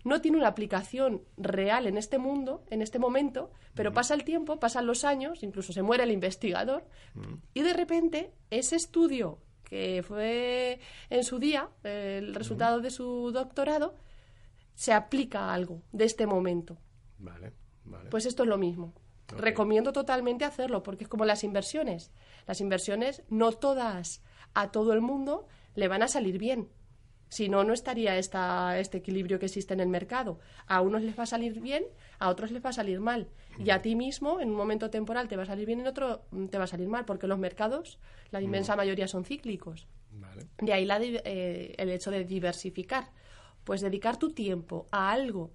[SPEAKER 7] no tiene una aplicación real en este mundo, en este momento, pero pasa el tiempo, pasan los años, incluso se muere el investigador, y de repente ese estudio que fue en su día, el resultado de su doctorado, se aplica a algo de este momento.
[SPEAKER 1] Vale, vale.
[SPEAKER 7] Pues esto es lo mismo. Recomiendo totalmente hacerlo porque es como las inversiones. Las inversiones no todas a todo el mundo le van a salir bien. Si no, no estaría esta, este equilibrio que existe en el mercado. A unos les va a salir bien, a otros les va a salir mal. Y a ti mismo, en un momento temporal, te va a salir bien, en otro mm, te va a salir mal, porque los mercados, la inmensa mayoría son cíclicos.
[SPEAKER 1] vale.
[SPEAKER 7] De ahí la eh, el hecho de diversificar. Pues dedicar tu tiempo a algo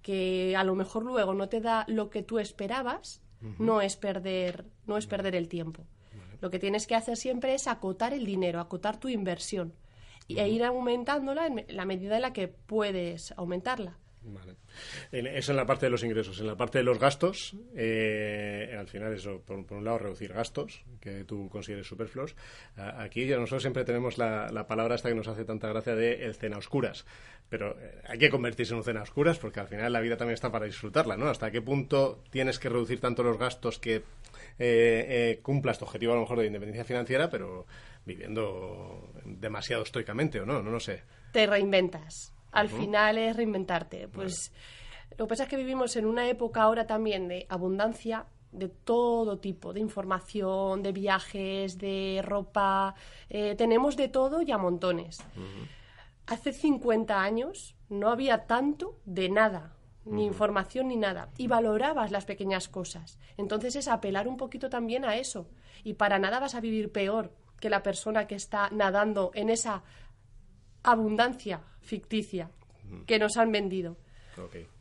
[SPEAKER 7] que a lo mejor luego no te da lo que tú esperabas, no es perder, no es perder el tiempo. Lo que tienes que hacer siempre es acotar el dinero, acotar tu inversión y- e ir aumentándola en la medida en la que puedes aumentarla.
[SPEAKER 1] Vale. Eso en la parte de los ingresos. En la parte de los gastos, eh, al final eso, por, por un lado, reducir gastos que tú consideres superfluos. A- aquí ya nosotros siempre tenemos la, la palabra esta que nos hace tanta gracia de el cena oscuras. Pero eh, hay que convertirse en un cena oscuras porque al final la vida también está para disfrutarla, ¿no? ¿Hasta qué punto tienes que reducir tanto los gastos que eh, eh, cumplas tu objetivo a lo mejor de independencia financiera, pero viviendo demasiado estoicamente o no? No lo sé.
[SPEAKER 7] te reinventas. Al final es reinventarte. Pues lo que pasa es que vivimos en una época ahora también de abundancia de todo tipo, de información, de viajes, de ropa. eh, tenemos de todo y a montones. Hace 50 años no había tanto de nada, ni información ni nada, y valorabas las pequeñas cosas. Entonces es apelar un poquito también a eso. Y para nada vas a vivir peor que la persona que está nadando en esa abundancia ficticia que nos han vendido.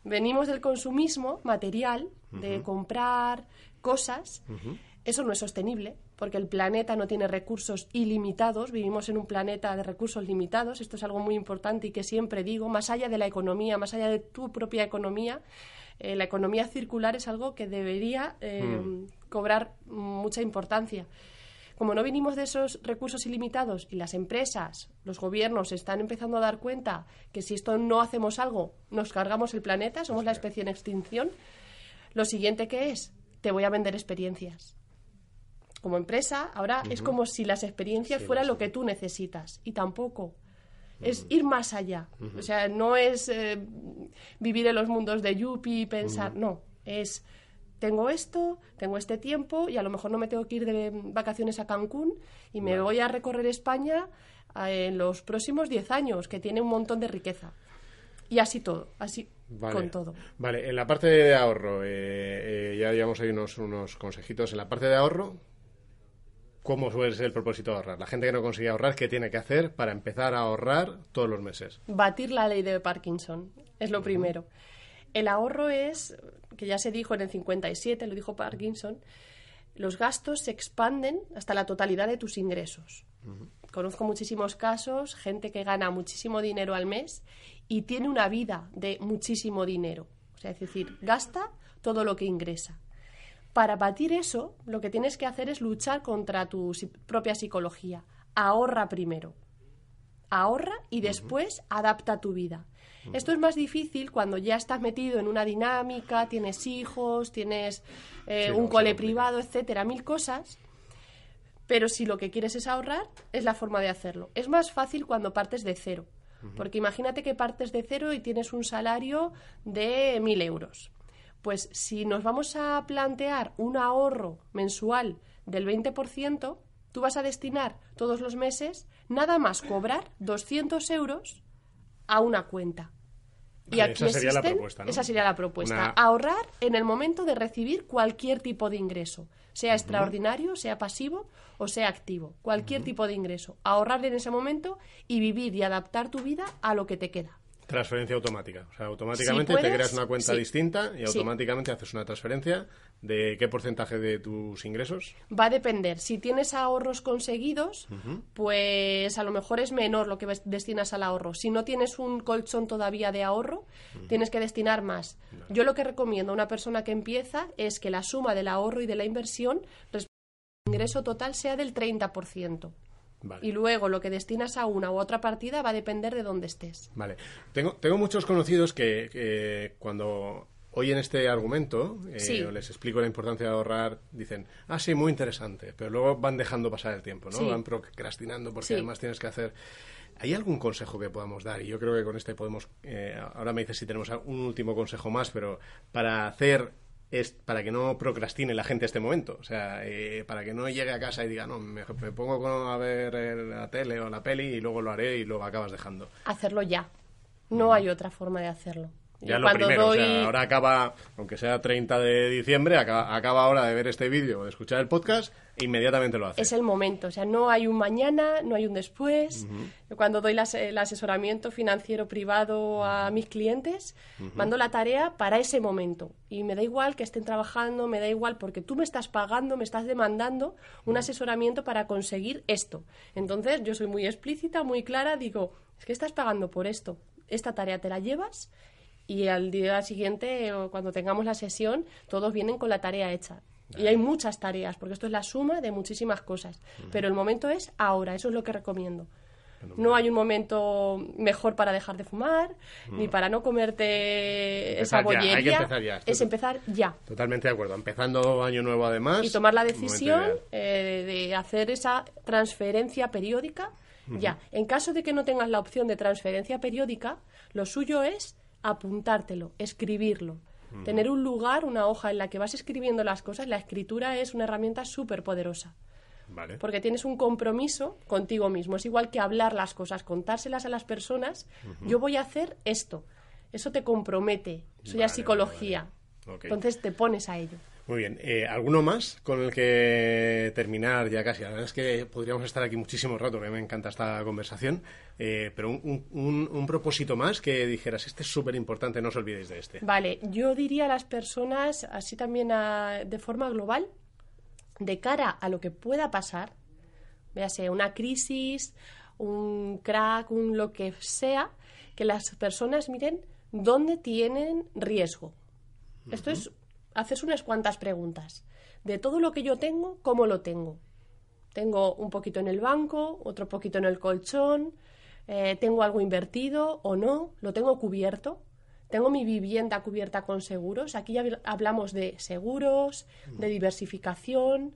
[SPEAKER 7] Venimos del consumismo material, de comprar cosas. Eso no es sostenible, porque el planeta no tiene recursos ilimitados. Vivimos en un planeta de recursos limitados. Esto es algo muy importante y que siempre digo, más allá de la economía, más allá de tu propia economía, eh, la economía circular es algo que debería eh, cobrar mucha importancia. Como no vinimos de esos recursos ilimitados y las empresas, los gobiernos están empezando a dar cuenta que si esto no hacemos algo, nos cargamos el planeta, somos la especie en extinción, lo siguiente que es, te voy a vender experiencias. Como empresa, ahora es como si las experiencias fueran lo que tú necesitas y tampoco. Es ir más allá. O sea, no es eh, vivir en los mundos de Yuppie y pensar, no, es tengo esto, tengo este tiempo y a lo mejor no me tengo que ir de vacaciones a Cancún y me voy a recorrer España eh, en los próximos 10 años, que tiene un montón de riqueza. Y así todo, así
[SPEAKER 1] Vale.
[SPEAKER 7] con todo.
[SPEAKER 1] Vale, en la parte de ahorro, eh, eh, ya llevamos ahí unos, unos consejitos. En la parte de ahorro, ¿cómo suele ser el propósito de ahorrar? La gente que no consigue ahorrar, ¿qué tiene que hacer para empezar a ahorrar todos los meses?
[SPEAKER 7] Batir la ley de Parkinson es lo primero. El ahorro es, que ya se dijo en el 57, lo dijo Parkinson, los gastos se expanden hasta la totalidad de tus ingresos. Conozco muchísimos casos, gente que gana muchísimo dinero al mes y tiene una vida de muchísimo dinero. O sea, es decir, gasta todo lo que ingresa. Para batir eso, lo que tienes que hacer es luchar contra tu propia psicología. Ahorra primero. Ahorra y después adapta tu vida. Esto es más difícil cuando ya estás metido en una dinámica, tienes hijos, tienes eh,
[SPEAKER 1] Sí,
[SPEAKER 7] un
[SPEAKER 1] no,
[SPEAKER 7] cole privado, etcétera, mil cosas. Pero si lo que quieres es ahorrar, es la forma de hacerlo. Es más fácil cuando partes de cero. Porque imagínate que partes de cero y tienes un salario de mil euros. Pues si nos vamos a plantear un ahorro mensual del 20%, tú vas a destinar todos los meses nada más cobrar 200 euros a una cuenta. Y
[SPEAKER 1] Vale,
[SPEAKER 7] aquí
[SPEAKER 1] esa sería la
[SPEAKER 7] existen-
[SPEAKER 1] propuesta, ¿no?
[SPEAKER 7] Esa sería la propuesta.
[SPEAKER 1] Una-
[SPEAKER 7] Ahorrar en el momento de recibir cualquier tipo de ingreso, sea extraordinario, sea pasivo o sea activo. Cualquier tipo de ingreso. Ahorrar en ese momento y vivir y adaptar tu vida a lo que te queda.
[SPEAKER 1] Transferencia automática. O sea, automáticamente
[SPEAKER 7] Si
[SPEAKER 1] te creas una cuenta
[SPEAKER 7] sí.
[SPEAKER 1] distinta y
[SPEAKER 7] Sí.
[SPEAKER 1] automáticamente haces una transferencia de qué porcentaje de tus ingresos.
[SPEAKER 7] Va a depender. Si tienes ahorros conseguidos, pues a lo mejor es menor lo que destinas al ahorro. Si no tienes un colchón todavía de ahorro, tienes que destinar más. Yo lo que recomiendo a una persona que empieza es que la suma del ahorro y de la inversión respecto al ingreso total sea del 30%.
[SPEAKER 1] Vale.
[SPEAKER 7] Y luego lo que destinas a una u otra partida va a depender de dónde estés.
[SPEAKER 1] Vale. Tengo, tengo muchos conocidos que, que cuando oyen este argumento, eh,
[SPEAKER 7] Sí.
[SPEAKER 1] les explico la importancia de ahorrar, dicen, ah, sí, muy interesante, pero luego van dejando pasar el tiempo, ¿no?
[SPEAKER 7] Sí.
[SPEAKER 1] Van procrastinando porque
[SPEAKER 7] Sí.
[SPEAKER 1] además tienes que hacer... ¿Hay algún consejo que podamos dar? Y yo creo que con este podemos... eh, ahora me dices si tenemos un último consejo más, pero para hacer... Es para que no procrastine la gente este momento. O sea, eh, para que no llegue a casa y diga, no, me, me pongo con- a ver el- la tele o la peli y luego lo haré y lo acabas dejando.
[SPEAKER 7] Hacerlo ya. No hay otra forma de hacerlo.
[SPEAKER 1] Ya
[SPEAKER 7] Yo
[SPEAKER 1] lo
[SPEAKER 7] cuando
[SPEAKER 1] primero, o sea, ahora acaba, aunque sea 30 de diciembre, acaba, acaba ahora de ver este vídeo o de escuchar el podcast, inmediatamente lo hace.
[SPEAKER 7] es el momento. O sea, no hay un mañana, no hay un después. Yo cuando doy las- el asesoramiento financiero privado a mis clientes, mando la tarea para ese momento. Y me da igual que estén trabajando, me da igual porque tú me estás pagando, me estás demandando un asesoramiento para conseguir esto. Entonces, yo soy muy explícita, muy clara, digo, es que estás pagando por esto. Esta tarea te la llevas y al día siguiente, o cuando tengamos la sesión, todos vienen con la tarea hecha. Y hay muchas tareas, porque esto es la suma de muchísimas cosas. Pero el momento es ahora, eso es lo que recomiendo. No hay un momento mejor para dejar de fumar, ni para no comerte esa
[SPEAKER 1] ya, hay que
[SPEAKER 7] bollería.
[SPEAKER 1] empezar ya.
[SPEAKER 7] Es empezar ya.
[SPEAKER 1] Totalmente de acuerdo. Empezando año nuevo además.
[SPEAKER 7] Y tomar la decisión eh, de hacer esa transferencia periódica ya. En caso de que no tengas la opción de transferencia periódica, lo suyo es apuntártelo, escribirlo. Tener un lugar, una hoja en la que vas escribiendo las cosas, la escritura es una herramienta súper poderosa.
[SPEAKER 1] Vale.
[SPEAKER 7] Porque tienes un compromiso contigo mismo. Es igual que hablar las cosas, contárselas a las personas. Yo voy a hacer esto. Eso te compromete. Eso ya es psicología.
[SPEAKER 1] vale.
[SPEAKER 7] Entonces te pones a ello.
[SPEAKER 1] Muy bien. Eh, ¿Alguno más con el que terminar ya casi? La verdad es que podríamos estar aquí muchísimo rato, que me encanta esta conversación. Eh, pero un, un- un- un propósito más que dijeras, este es súper importante, no os olvidéis de este.
[SPEAKER 7] Vale, yo diría a las personas, así también a- de forma global, de cara a lo que pueda pasar, véase una crisis, un crack, un lo que sea, que las personas miren dónde tienen riesgo. Esto es hacerse unas cuantas preguntas. De todo lo que yo tengo, ¿cómo lo tengo? Tengo un poquito en el banco, otro poquito en el colchón, eh, tengo algo invertido o no, lo tengo cubierto, tengo mi vivienda cubierta con seguros. Aquí ya habl- hablamos de seguros, de diversificación,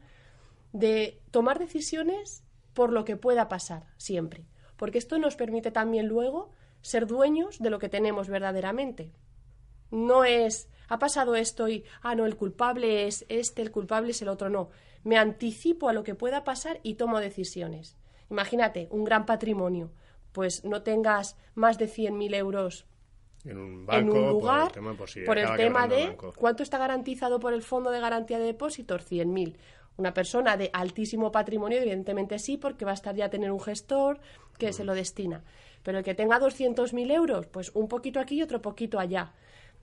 [SPEAKER 7] de tomar decisiones por lo que pueda pasar siempre. Porque esto nos permite también luego ser dueños de lo que tenemos verdaderamente. No es, ha pasado esto y, ah, no, el culpable es este, el culpable es el otro, no. Me anticipo a lo que pueda pasar y tomo decisiones. Imagínate, un gran patrimonio, pues no tengas más de 100.000 euros
[SPEAKER 1] En un banco,
[SPEAKER 7] en un lugar
[SPEAKER 1] por el tema, por
[SPEAKER 7] el de cuánto está garantizado por el fondo de garantía de depósitos, 100.000. Una persona de altísimo patrimonio, evidentemente sí, porque va a estar ya a tener un gestor que se lo destina. Pero el que tenga 200.000 euros, pues un poquito aquí y otro poquito allá.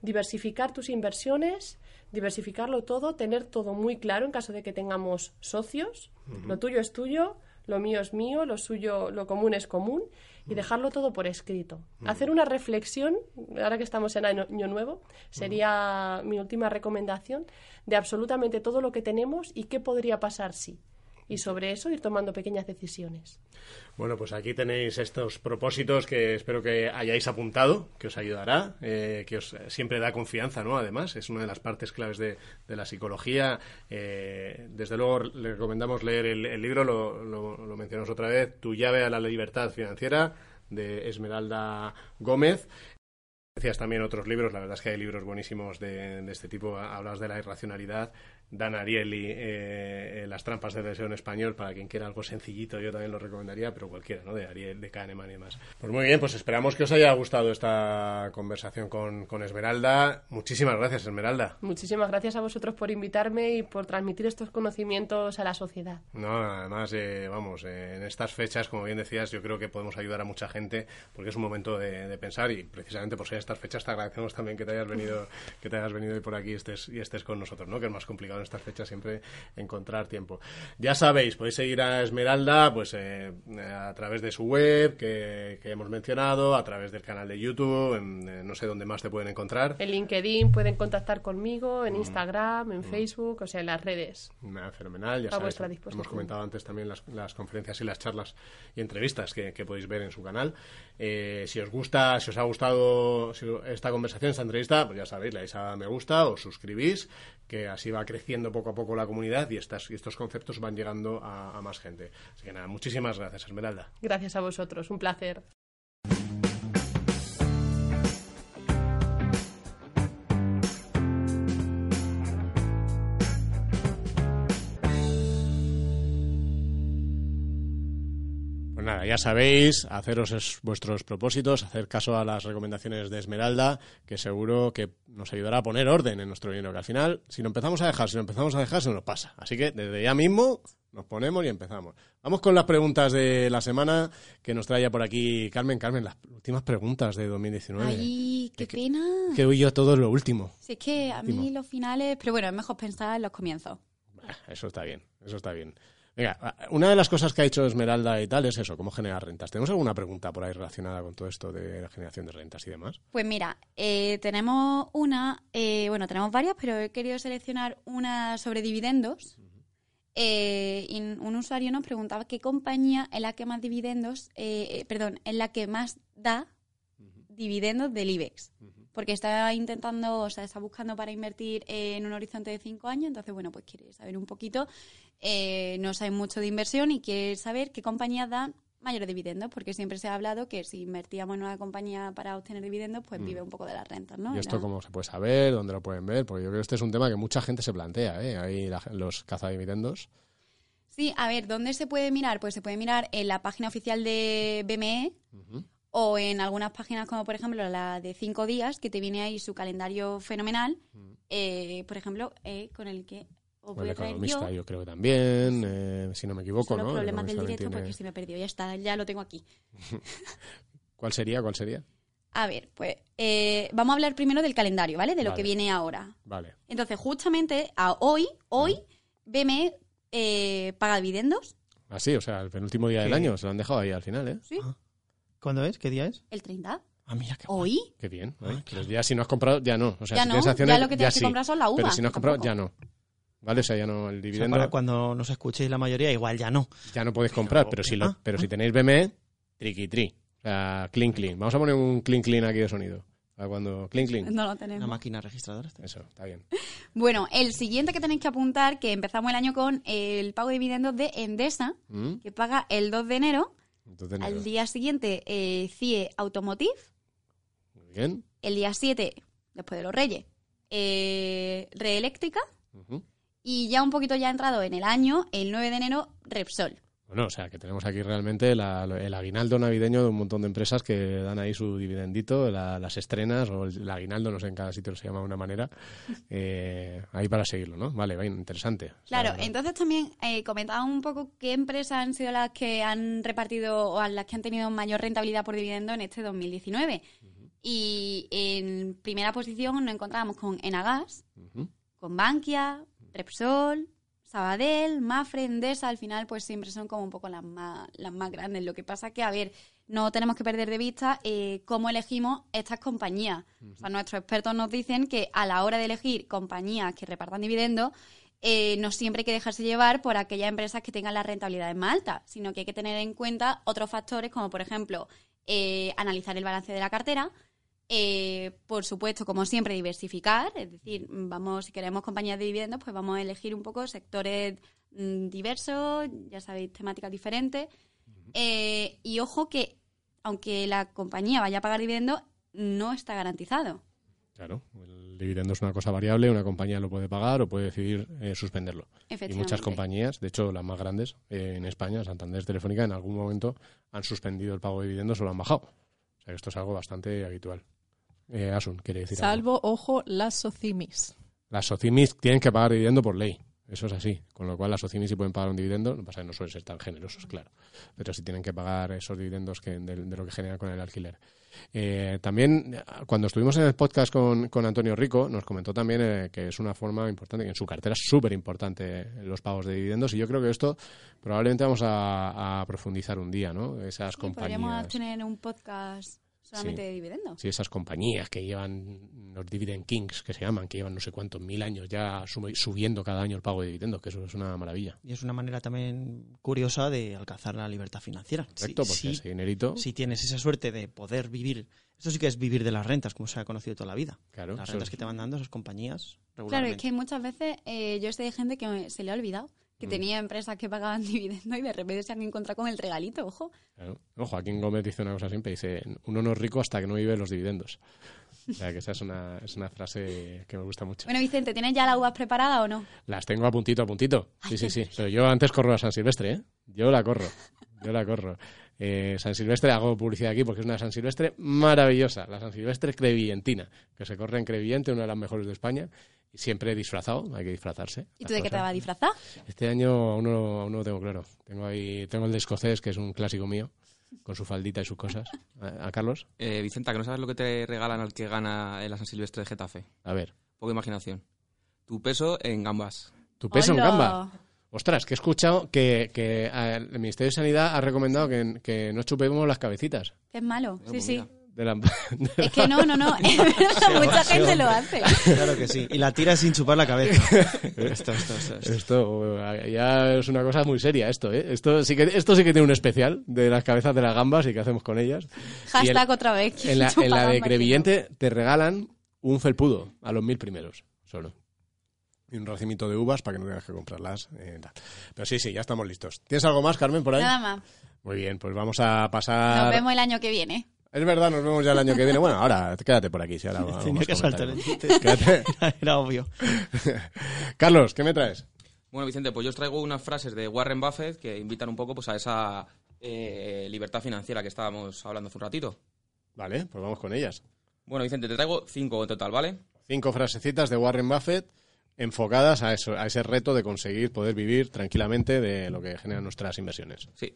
[SPEAKER 7] Diversificar tus inversiones, diversificarlo todo, tener todo muy claro en caso de que tengamos socios. Lo tuyo es tuyo, lo mío es mío, lo suyo, lo común es común y dejarlo todo por escrito. Hacer una reflexión, ahora que estamos en año nuevo, sería mi última recomendación de absolutamente todo lo que tenemos y qué podría pasar si. Y sobre eso ir tomando pequeñas decisiones.
[SPEAKER 1] Bueno, pues aquí tenéis estos propósitos que espero que hayáis apuntado, que os ayudará, eh, que os siempre da confianza, ¿no? Además, es una de las partes claves de, de la psicología. Eh, desde luego, le recomendamos leer el, libro, lo, lo, lo mencionamos otra vez, Tu llave a la libertad financiera, de Esmeralda Gómez. Decías también otros libros, la verdad es que hay libros buenísimos de, de este tipo. Hablas de la irracionalidad, Dan Ariely, eh, Las trampas del deseo en español, para quien quiera algo sencillito, yo también lo recomendaría, pero cualquiera, ¿no? De Ariel, de Kahneman y demás. Pues muy bien, pues esperamos que os haya gustado esta conversación con, con Esmeralda. Muchísimas gracias, Esmeralda.
[SPEAKER 7] Muchísimas gracias a vosotros por invitarme y por transmitir estos conocimientos a la sociedad.
[SPEAKER 1] No, además, eh, vamos, eh, en estas fechas, como bien decías, yo creo que podemos ayudar a mucha gente porque es un momento de, de pensar y precisamente por ser estas fechas te agradecemos también que te hayas venido, que te hayas venido por aquí y estés, y estés con nosotros, ¿no? Que es más complicado en estas fechas siempre encontrar tiempo. Ya sabéis, podéis seguir a Esmeralda pues eh, a través de su web que, que, hemos mencionado, a través del canal de YouTube, en, eh, no sé dónde más te pueden encontrar.
[SPEAKER 7] En LinkedIn pueden contactar conmigo, en mm. Instagram, en mm. Facebook, o sea, en las redes.
[SPEAKER 1] Nah, fenomenal, ya
[SPEAKER 7] a
[SPEAKER 1] sabéis. Hemos comentado antes también las, las, conferencias y las charlas y entrevistas que, que podéis ver en su canal. Eh, si os gusta, si os ha gustado esta conversación, esta entrevista, pues ya sabéis, le dais a me gusta, os suscribís, que así va creciendo poco a poco la comunidad y, estas, y estos conceptos van llegando a, a más gente. Así que nada, muchísimas gracias, Esmeralda.
[SPEAKER 7] Gracias a vosotros, un placer.
[SPEAKER 1] Ya sabéis, haceros es, vuestros propósitos, hacer caso a las recomendaciones de Esmeralda, que seguro que nos ayudará a poner orden en nuestro dinero, que al final, si lo empezamos a dejar, si lo empezamos a dejar, se nos pasa. Así que desde ya mismo nos ponemos y empezamos. Vamos con las preguntas de la semana que nos trae por aquí Carmen. Carmen, las últimas preguntas de 2019.
[SPEAKER 5] Ay, qué
[SPEAKER 1] que,
[SPEAKER 5] pena.
[SPEAKER 1] Que hoy yo todo lo último.
[SPEAKER 5] Si es que a mí los finales, pero bueno, es mejor pensar en los comienzos.
[SPEAKER 1] Eso está bien, eso está bien. Venga, una de las cosas que ha hecho Esmeralda y tal es eso, cómo generar rentas. ¿Tenemos alguna pregunta por ahí relacionada con todo esto de la generación de rentas y demás?
[SPEAKER 5] Pues mira, eh, tenemos una, eh, bueno, tenemos varias, pero he querido seleccionar una sobre dividendos. Eh, y un usuario nos preguntaba qué compañía es la que más dividendos, eh, perdón, es la que más da dividendos del IBEX. Porque está intentando, o sea, está buscando para invertir en un horizonte de cinco años, entonces, bueno, pues quiere saber un poquito, eh, no sabe mucho de inversión y quiere saber qué compañías dan mayores dividendos, porque siempre se ha hablado que si invertíamos en una compañía para obtener dividendos, pues mm. vive un poco de las rentas, ¿no?
[SPEAKER 1] ¿Y esto cómo se puede saber? ¿Dónde lo pueden ver? Porque yo creo que este es un tema que mucha gente se plantea, ¿eh? Ahí la, los cazadividendos.
[SPEAKER 5] Sí, a ver, ¿dónde se puede mirar? Pues se puede mirar en la página oficial de BME, uh -huh o en algunas páginas como por ejemplo la de cinco días que te viene ahí su calendario fenomenal mm. eh, por ejemplo eh, con el que os voy
[SPEAKER 1] el
[SPEAKER 5] a traer
[SPEAKER 1] economista
[SPEAKER 5] yo,
[SPEAKER 1] yo creo que también eh, si no me equivoco ¿no?
[SPEAKER 5] los problemas del directo
[SPEAKER 1] tiene...
[SPEAKER 5] porque se me perdió ya está ya lo tengo aquí
[SPEAKER 1] ¿cuál sería cuál sería
[SPEAKER 5] a ver, pues eh, vamos a hablar primero del calendario, ¿vale? De lo
[SPEAKER 1] vale.
[SPEAKER 5] que viene ahora.
[SPEAKER 1] Vale.
[SPEAKER 5] Entonces, justamente a hoy, hoy, BME eh, paga dividendos.
[SPEAKER 1] Ah, sí, o sea, el penúltimo día
[SPEAKER 2] Sí.
[SPEAKER 1] del año se lo han dejado ahí al final, ¿eh?
[SPEAKER 5] Sí.
[SPEAKER 2] Ah. ¿Cuándo es? ¿Qué día es?
[SPEAKER 5] El 30.
[SPEAKER 2] Ah, mira qué
[SPEAKER 5] ¿Hoy?
[SPEAKER 1] Qué bien.
[SPEAKER 2] Ah,
[SPEAKER 1] ¿eh?
[SPEAKER 2] claro.
[SPEAKER 1] Los días si no has comprado, ya no. O sea,
[SPEAKER 5] Ya
[SPEAKER 1] si
[SPEAKER 5] no,
[SPEAKER 1] tienes acciones,
[SPEAKER 5] ya lo que tienes que
[SPEAKER 1] sí.
[SPEAKER 5] comprar son la uva,
[SPEAKER 1] Pero si no has comprado,
[SPEAKER 5] tampoco.
[SPEAKER 1] ya no. ¿Vale? O sea, ya no el
[SPEAKER 2] O sea,
[SPEAKER 1] dividendo.
[SPEAKER 2] para cuando nos escuchéis la mayoría, igual ya no.
[SPEAKER 1] ya no podéis comprar, pero si, lo,
[SPEAKER 2] ah,
[SPEAKER 1] pero
[SPEAKER 2] ah.
[SPEAKER 1] si tenéis BME, triqui tri. O sea, clean clean. Vamos a poner un clean clean aquí de sonido. Para cuando clean clean.
[SPEAKER 5] No lo
[SPEAKER 2] Una
[SPEAKER 5] tenemos.
[SPEAKER 2] máquina registradora. está.
[SPEAKER 1] Eso, está bien.
[SPEAKER 5] Bueno, el siguiente que tenéis que apuntar, que empezamos el año con el pago de dividendos de Endesa,
[SPEAKER 1] ¿Mm?
[SPEAKER 5] que paga el 2 de enero. Al día siguiente, eh, CIE Automotive.
[SPEAKER 1] Muy bien.
[SPEAKER 5] El día 7, después de los Reyes, eh, Reeléctrica.
[SPEAKER 1] Ujú.
[SPEAKER 5] Y ya un poquito ya entrado en el año, el 9 de enero, Repsol.
[SPEAKER 1] Bueno, o sea, que tenemos aquí realmente la- el aguinaldo navideño de un montón de empresas que dan ahí su dividendito, la- las estrenas o el, el aguinaldo, no sé, en cada sitio se llama de una manera, eh, ahí para seguirlo, ¿no? Vale, bien, interesante. O sea,
[SPEAKER 5] Claro, entonces también eh, comentaba un poco qué empresas han sido las que han repartido o las que han tenido mayor rentabilidad por dividendo en este 2019. Y en primera posición nos encontramos con Enagas, con Bankia, Repsol, Sabadell, Mafre, Endesa, al final pues siempre son como un poco las más, las más grandes. Lo que pasa que, a ver, no tenemos que perder de vista eh, cómo elegimos estas compañías. O sea, nuestros expertos nos dicen que a la hora de elegir compañías que repartan dividendos, eh, no siempre hay que dejarse llevar por aquellas empresas que tengan las rentabilidades más altas, sino que hay que tener en cuenta otros factores como, por ejemplo, eh, analizar el balance de la cartera, eh, por supuesto, como siempre, diversificar, es decir, vamos, si queremos compañías de dividendos, pues vamos a elegir un poco sectores mm, diversos, ya sabéis, temáticas diferentes. Eh, y ojo que, aunque la compañía vaya a pagar dividendos, no está garantizado.
[SPEAKER 1] Claro, el dividendo es una cosa variable, una compañía lo puede pagar o puede decidir eh, suspenderlo. Y muchas compañías, de hecho las más grandes eh, en España, Santander Telefónica, en algún momento han suspendido el pago de dividendos o lo han bajado. O sea que esto es algo bastante habitual. Eh, Asun, quiere decir algo.
[SPEAKER 4] Salvo, ojo, las socimis.
[SPEAKER 1] Las socimis tienen que pagar dividendo por ley. Eso es así. Con lo cual las socimis sí pueden pagar un dividendo. Lo que pasa es que no suelen ser tan generosos, claro. Pero sí tienen que pagar esos dividendos que, de, de lo que generan con el alquiler. Eh, también, cuando estuvimos en el podcast con, con Antonio Rico, nos comentó también eh, que es una forma importante, que en su cartera es súper importante los pagos de dividendos. Y yo creo que esto probablemente vamos a, a profundizar un día, ¿no? Esas
[SPEAKER 5] Sí, podríamos tener un podcast solamente
[SPEAKER 1] Sí.
[SPEAKER 5] de dividendos.
[SPEAKER 1] Sí, esas compañías que llevan los dividend kings, que se llaman, que llevan no sé cuántos mil años ya sub- subiendo cada año el pago de dividendos, que eso es una maravilla.
[SPEAKER 2] Y es una manera también curiosa de alcanzar la libertad financiera.
[SPEAKER 1] Correcto,
[SPEAKER 2] Si-
[SPEAKER 1] porque
[SPEAKER 2] si-
[SPEAKER 1] ese dinerito,
[SPEAKER 2] si tienes esa suerte de poder vivir, esto sí que es vivir de las rentas, como se ha conocido toda la vida.
[SPEAKER 1] claro,
[SPEAKER 2] Las rentas
[SPEAKER 1] es-
[SPEAKER 2] que te van dando esas compañías
[SPEAKER 5] Claro,
[SPEAKER 2] regularmente.
[SPEAKER 5] es que muchas veces eh, yo sé de gente que se le ha olvidado que tenía empresas que pagaban dividendos y de repente se han encontrado con el regalito, ojo.
[SPEAKER 1] claro. No, Joaquín Gómez dice una cosa siempre, dice, uno no es rico hasta que no vive los dividendos. O sea, que esa es una, es una frase que me gusta mucho.
[SPEAKER 5] Bueno, Vicente, ¿tienes ya las uvas preparadas o no?
[SPEAKER 1] Las tengo a puntito, a puntito. Sí, sí, sí. Pero yo antes corro a San Silvestre, ¿eh? Yo la corro. Yo la corro. Eh, San Silvestre, hago publicidad aquí porque es una San Silvestre maravillosa. La San Silvestre Crevillentina, que se corre en Crevillente, una de las mejores de España. Y siempre disfrazado, hay que disfrazarse.
[SPEAKER 5] ¿Y tú de qué te vas a disfrazar?
[SPEAKER 1] Este año aún no, aún no lo tengo claro. Tengo ahí, tengo el de escocés, que es un clásico mío, con su faldita y sus cosas. ¿A, a Carlos?
[SPEAKER 3] Eh, Vicenta, que no sabes lo que te regalan al que gana en la San Silvestre de Getafe.
[SPEAKER 1] A ver.
[SPEAKER 3] Poca imaginación. Tu peso en gambas.
[SPEAKER 1] ¿Tu peso
[SPEAKER 5] Hola.
[SPEAKER 1] en gamba? Ostras, que he escuchado que, que eh, el Ministerio de Sanidad ha recomendado que, que no chupemos las cabecitas.
[SPEAKER 5] Que es malo. Sí,
[SPEAKER 3] pues
[SPEAKER 5] sí.
[SPEAKER 3] mira.
[SPEAKER 1] De la-
[SPEAKER 5] Es que no, no, no. Es verdad, Mucha gente lo hace.
[SPEAKER 2] Claro que sí. Y la tira sin chupar la cabeza. esto, esto, esto, esto.
[SPEAKER 1] Esto eh, ya es una cosa muy seria esto, ¿eh? Esto sí que esto sí que tiene un especial de las cabezas de las gambas y qué hacemos con ellas.
[SPEAKER 5] Hashtag otra vez.
[SPEAKER 1] En la, en la de Crevillente te regalan un felpudo a los mil primeros, solo. Y un racimito de uvas para que no tengas que comprarlas. eh. Pero sí, sí, ya estamos listos. ¿Tienes algo más, Carmen, por ahí?
[SPEAKER 5] Nada más.
[SPEAKER 1] Muy bien, pues vamos a pasar...
[SPEAKER 5] Nos vemos el año que viene.
[SPEAKER 1] Es verdad, nos vemos ya el año que viene. Bueno, ahora quédate por aquí. Si ahora
[SPEAKER 2] Tenía que saltar el.
[SPEAKER 1] Quédate.
[SPEAKER 2] Era obvio.
[SPEAKER 1] Carlos, ¿qué me traes?
[SPEAKER 3] Bueno, Vicente, pues yo os traigo unas frases de Warren Buffett que invitan un poco pues, a esa eh, libertad financiera que estábamos hablando hace un ratito.
[SPEAKER 1] Vale, pues vamos con ellas.
[SPEAKER 3] Bueno, Vicente, te traigo cinco en total, ¿vale?
[SPEAKER 1] Cinco frasecitas de Warren Buffett enfocadas a, eso, a ese reto de conseguir poder vivir tranquilamente de lo que generan nuestras inversiones.
[SPEAKER 3] Sí.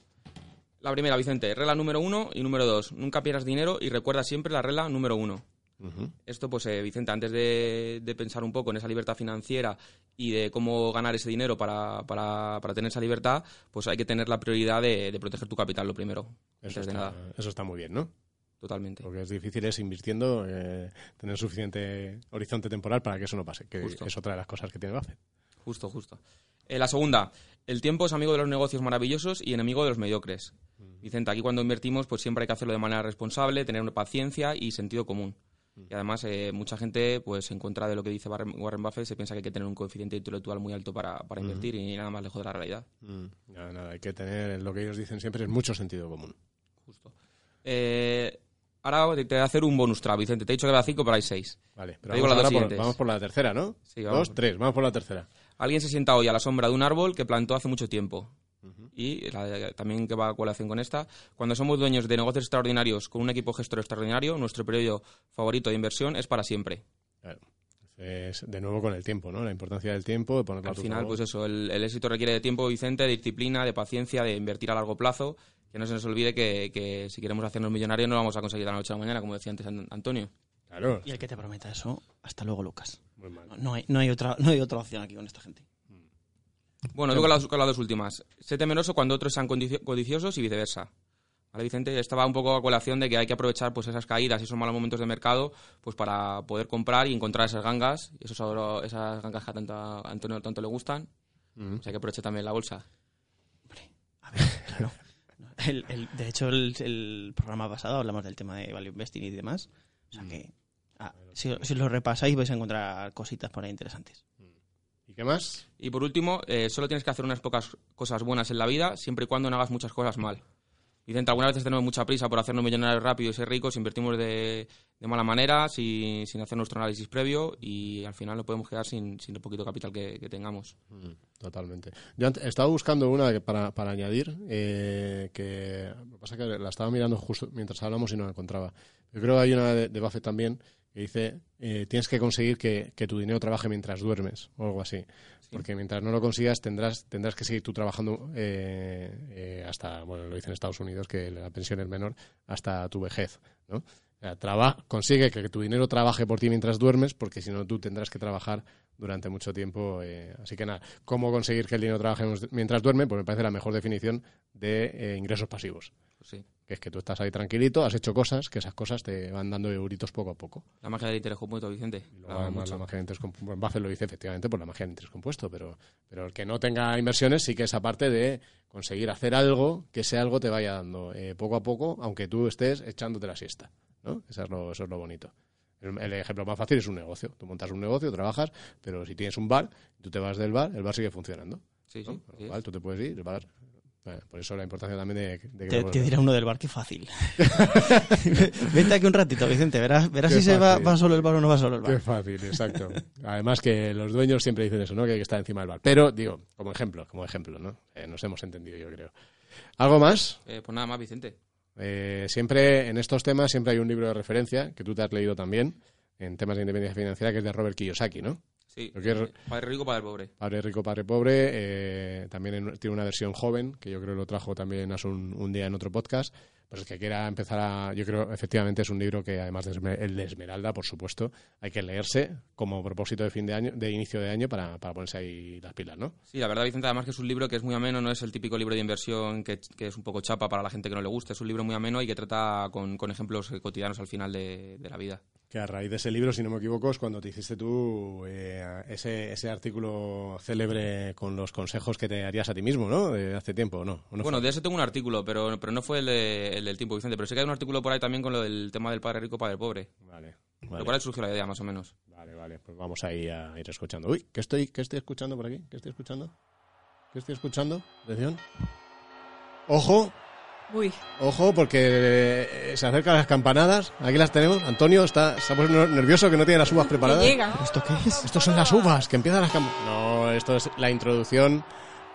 [SPEAKER 3] La primera, Vicente, regla número uno y número dos. Nunca pierdas dinero y recuerda siempre la regla número uno. Esto, pues, eh, Vicente, antes de, de pensar un poco en esa libertad financiera y de cómo ganar ese dinero para, para, para tener esa libertad, pues hay que tener la prioridad de, de proteger tu capital, lo primero.
[SPEAKER 1] Eso, está,
[SPEAKER 3] nada,
[SPEAKER 1] eso está muy bien, ¿no?
[SPEAKER 3] totalmente.
[SPEAKER 1] Lo que es difícil es invirtiendo, eh, tener suficiente horizonte temporal para que eso no pase, que
[SPEAKER 3] Justo.
[SPEAKER 1] es otra de las cosas que tiene Buffett.
[SPEAKER 3] Justo, justo. Eh, la segunda, el tiempo es amigo de los negocios maravillosos y enemigo de los mediocres. Vicente, aquí cuando invertimos, pues siempre hay que hacerlo de manera responsable, tener una paciencia y sentido común. Y además, eh, mucha gente, pues en contra de lo que dice Warren Buffett, se piensa que hay que tener un coeficiente intelectual muy alto para, para invertir y nada más lejos de la realidad.
[SPEAKER 1] Nada, nada, hay que tener, lo que ellos dicen siempre es mucho sentido común.
[SPEAKER 3] Justo. Eh, ahora te voy a hacer un bonus track, Vicente. Te he dicho que era cinco, pero hay seis.
[SPEAKER 1] Vale, pero
[SPEAKER 3] Te digo
[SPEAKER 1] vamos,
[SPEAKER 3] las dos
[SPEAKER 1] por, vamos por la tercera, ¿no?
[SPEAKER 3] Sí, vamos.
[SPEAKER 1] Dos, tres, vamos por la tercera.
[SPEAKER 3] Alguien se sienta hoy a la sombra de un árbol que plantó hace mucho tiempo. Y la- también que va a colación con esta, cuando somos dueños de negocios extraordinarios con un equipo gestor extraordinario, nuestro periodo favorito de inversión es para siempre.
[SPEAKER 1] Claro. Es de nuevo con el tiempo, ¿no? La importancia del tiempo, de ponerlo a
[SPEAKER 3] Al
[SPEAKER 1] tu
[SPEAKER 3] final,
[SPEAKER 1] favor.
[SPEAKER 3] pues eso, el, el éxito requiere de tiempo, Vicente, de disciplina, de paciencia, de invertir a largo plazo. Que no se nos olvide que, que si queremos hacernos millonarios no lo vamos a conseguir de la noche a la mañana, como decía antes An- Antonio.
[SPEAKER 1] Claro.
[SPEAKER 2] Y el que te prometa eso, hasta luego, Lucas.
[SPEAKER 1] Muy mal.
[SPEAKER 2] No, no hay, no, hay otra, no hay otra opción aquí con esta gente.
[SPEAKER 3] Bueno, digo las, con las dos últimas. Sé temeroso cuando otros sean codiciosos y viceversa. ¿Vale, Vicente? Estaba un poco a colación de que hay que aprovechar pues esas caídas y esos malos momentos de mercado pues para poder comprar y encontrar esas gangas, y esos, esas gangas que a, tanto a Antonio tanto le gustan. O sea, hay que aprovechar también la bolsa.
[SPEAKER 2] A ver, claro. El- el- de hecho, el, el programa pasado hablamos del tema de value investing y demás. O sea que, ah, si, si lo repasáis, vais a encontrar cositas por ahí interesantes.
[SPEAKER 1] ¿Y qué más?
[SPEAKER 3] Y por último, eh, solo tienes que hacer unas pocas cosas buenas en la vida, siempre y cuando no hagas muchas cosas mal. Vicente, algunas veces tenemos mucha prisa por hacernos millonarios rápido y ser ricos, invertimos de, de mala manera, sin, sin hacer nuestro análisis previo y al final nos podemos quedar sin, sin el poquito capital que, que tengamos.
[SPEAKER 1] Totalmente. Yo estaba buscando una que- para, para añadir, eh, que lo que pasa es que la estaba mirando justo mientras hablamos y no la encontraba. Yo creo que hay una de, de Buffett también que dice, eh, tienes que conseguir que, que tu dinero trabaje mientras duermes o algo así. Porque mientras no lo consigas tendrás, tendrás que seguir tú trabajando eh, eh, hasta, bueno, lo dice en Estados Unidos, que la pensión es menor, hasta tu vejez. ¿no? O sea, traba- consigue que tu dinero trabaje por ti mientras duermes, porque si no tú tendrás que trabajar durante mucho tiempo. eh, así que nada, ¿cómo conseguir que el dinero trabaje mientras duerme? Pues me parece la mejor definición de eh, ingresos pasivos.
[SPEAKER 3] Pues sí.
[SPEAKER 1] Que es que tú estás ahí tranquilito, has hecho cosas, que esas cosas te van dando euritos poco a poco.
[SPEAKER 3] La magia del interés compuesto, Vicente.
[SPEAKER 1] Luego, además, la magia del interés compuesto. Buffett lo dice efectivamente por la magia del interés compuesto, pero, pero el que no tenga inversiones sí que es aparte de conseguir hacer algo que ese algo te vaya dando eh, poco a poco, aunque tú estés echándote la siesta. ¿no? Eso, es lo, eso es lo bonito. El, el ejemplo más fácil es un negocio. Tú montas un negocio, trabajas, pero si tienes un bar, tú te vas del bar, el bar sigue funcionando.
[SPEAKER 3] Sí,
[SPEAKER 1] ¿no?
[SPEAKER 3] sí.
[SPEAKER 1] Con lo cual, tú te puedes ir, el bar. Bueno, por eso la importancia también de, de que
[SPEAKER 2] Te, te dirá uno del bar, qué fácil. Vente aquí un ratito, Vicente, verás, verás
[SPEAKER 1] Qué
[SPEAKER 2] si se va, solo el bar o no va solo el
[SPEAKER 1] Qué
[SPEAKER 2] bar.
[SPEAKER 1] fácil, exacto. Además que los dueños siempre dicen eso, ¿no? Que hay que estar encima del bar. Pero, digo, como ejemplo, como ejemplo, ¿no? Eh, nos hemos entendido, yo creo. ¿Algo más?
[SPEAKER 3] Eh, pues nada más, Vicente.
[SPEAKER 1] Eh, siempre, en estos temas, siempre hay un libro de referencia, que tú te has leído también, en temas de independencia financiera, que es de Robert Kiyosaki, ¿no?
[SPEAKER 3] Sí. Eh, Padre rico, padre pobre.
[SPEAKER 1] Padre rico, padre pobre. eh, también en- tiene una versión joven, que yo creo lo trajo también hace un, un día en otro podcast. Pues el que quiera empezar a. Yo creo, efectivamente, es un libro que, además de el de Esmeralda, por supuesto, hay que leerse como propósito de fin de año, de inicio de año, para, para ponerse ahí las pilas, ¿no?
[SPEAKER 3] Sí, la verdad, Vicente, además que es un libro que es muy ameno, no es el típico libro de inversión que, que es un poco chapa para la gente que no le gusta. Es un libro muy ameno y que trata con, con ejemplos cotidianos al final de, de la vida.
[SPEAKER 1] Que a raíz de ese libro, si no me equivoco, es cuando te hiciste tú eh, ese, ese artículo célebre con los consejos que te harías a ti mismo, ¿no? De hace tiempo, ¿o ¿no? ¿O no
[SPEAKER 3] bueno, de ese tengo un artículo, pero, pero no fue el, de- el del tiempo, Vicente. Pero sí que hay un artículo por ahí también con lo del tema del padre rico, padre pobre.
[SPEAKER 1] Vale.
[SPEAKER 3] Lo
[SPEAKER 1] Vale.
[SPEAKER 3] cual surgió la idea, más o menos.
[SPEAKER 1] Vale, vale, pues vamos ahí a ir escuchando. Uy, ¿qué estoy, qué estoy escuchando por aquí? ¿Qué estoy escuchando? ¿Qué estoy escuchando? Atención. Ojo,
[SPEAKER 4] Uy,
[SPEAKER 1] ojo, porque eh, se acercan las campanadas. Aquí las tenemos. Antonio está, está nervioso que no tiene las uvas preparadas.
[SPEAKER 4] llega.
[SPEAKER 2] ¿Esto qué es?
[SPEAKER 1] Estos son las uvas, que empiezan las campanadas. No, esto es la introducción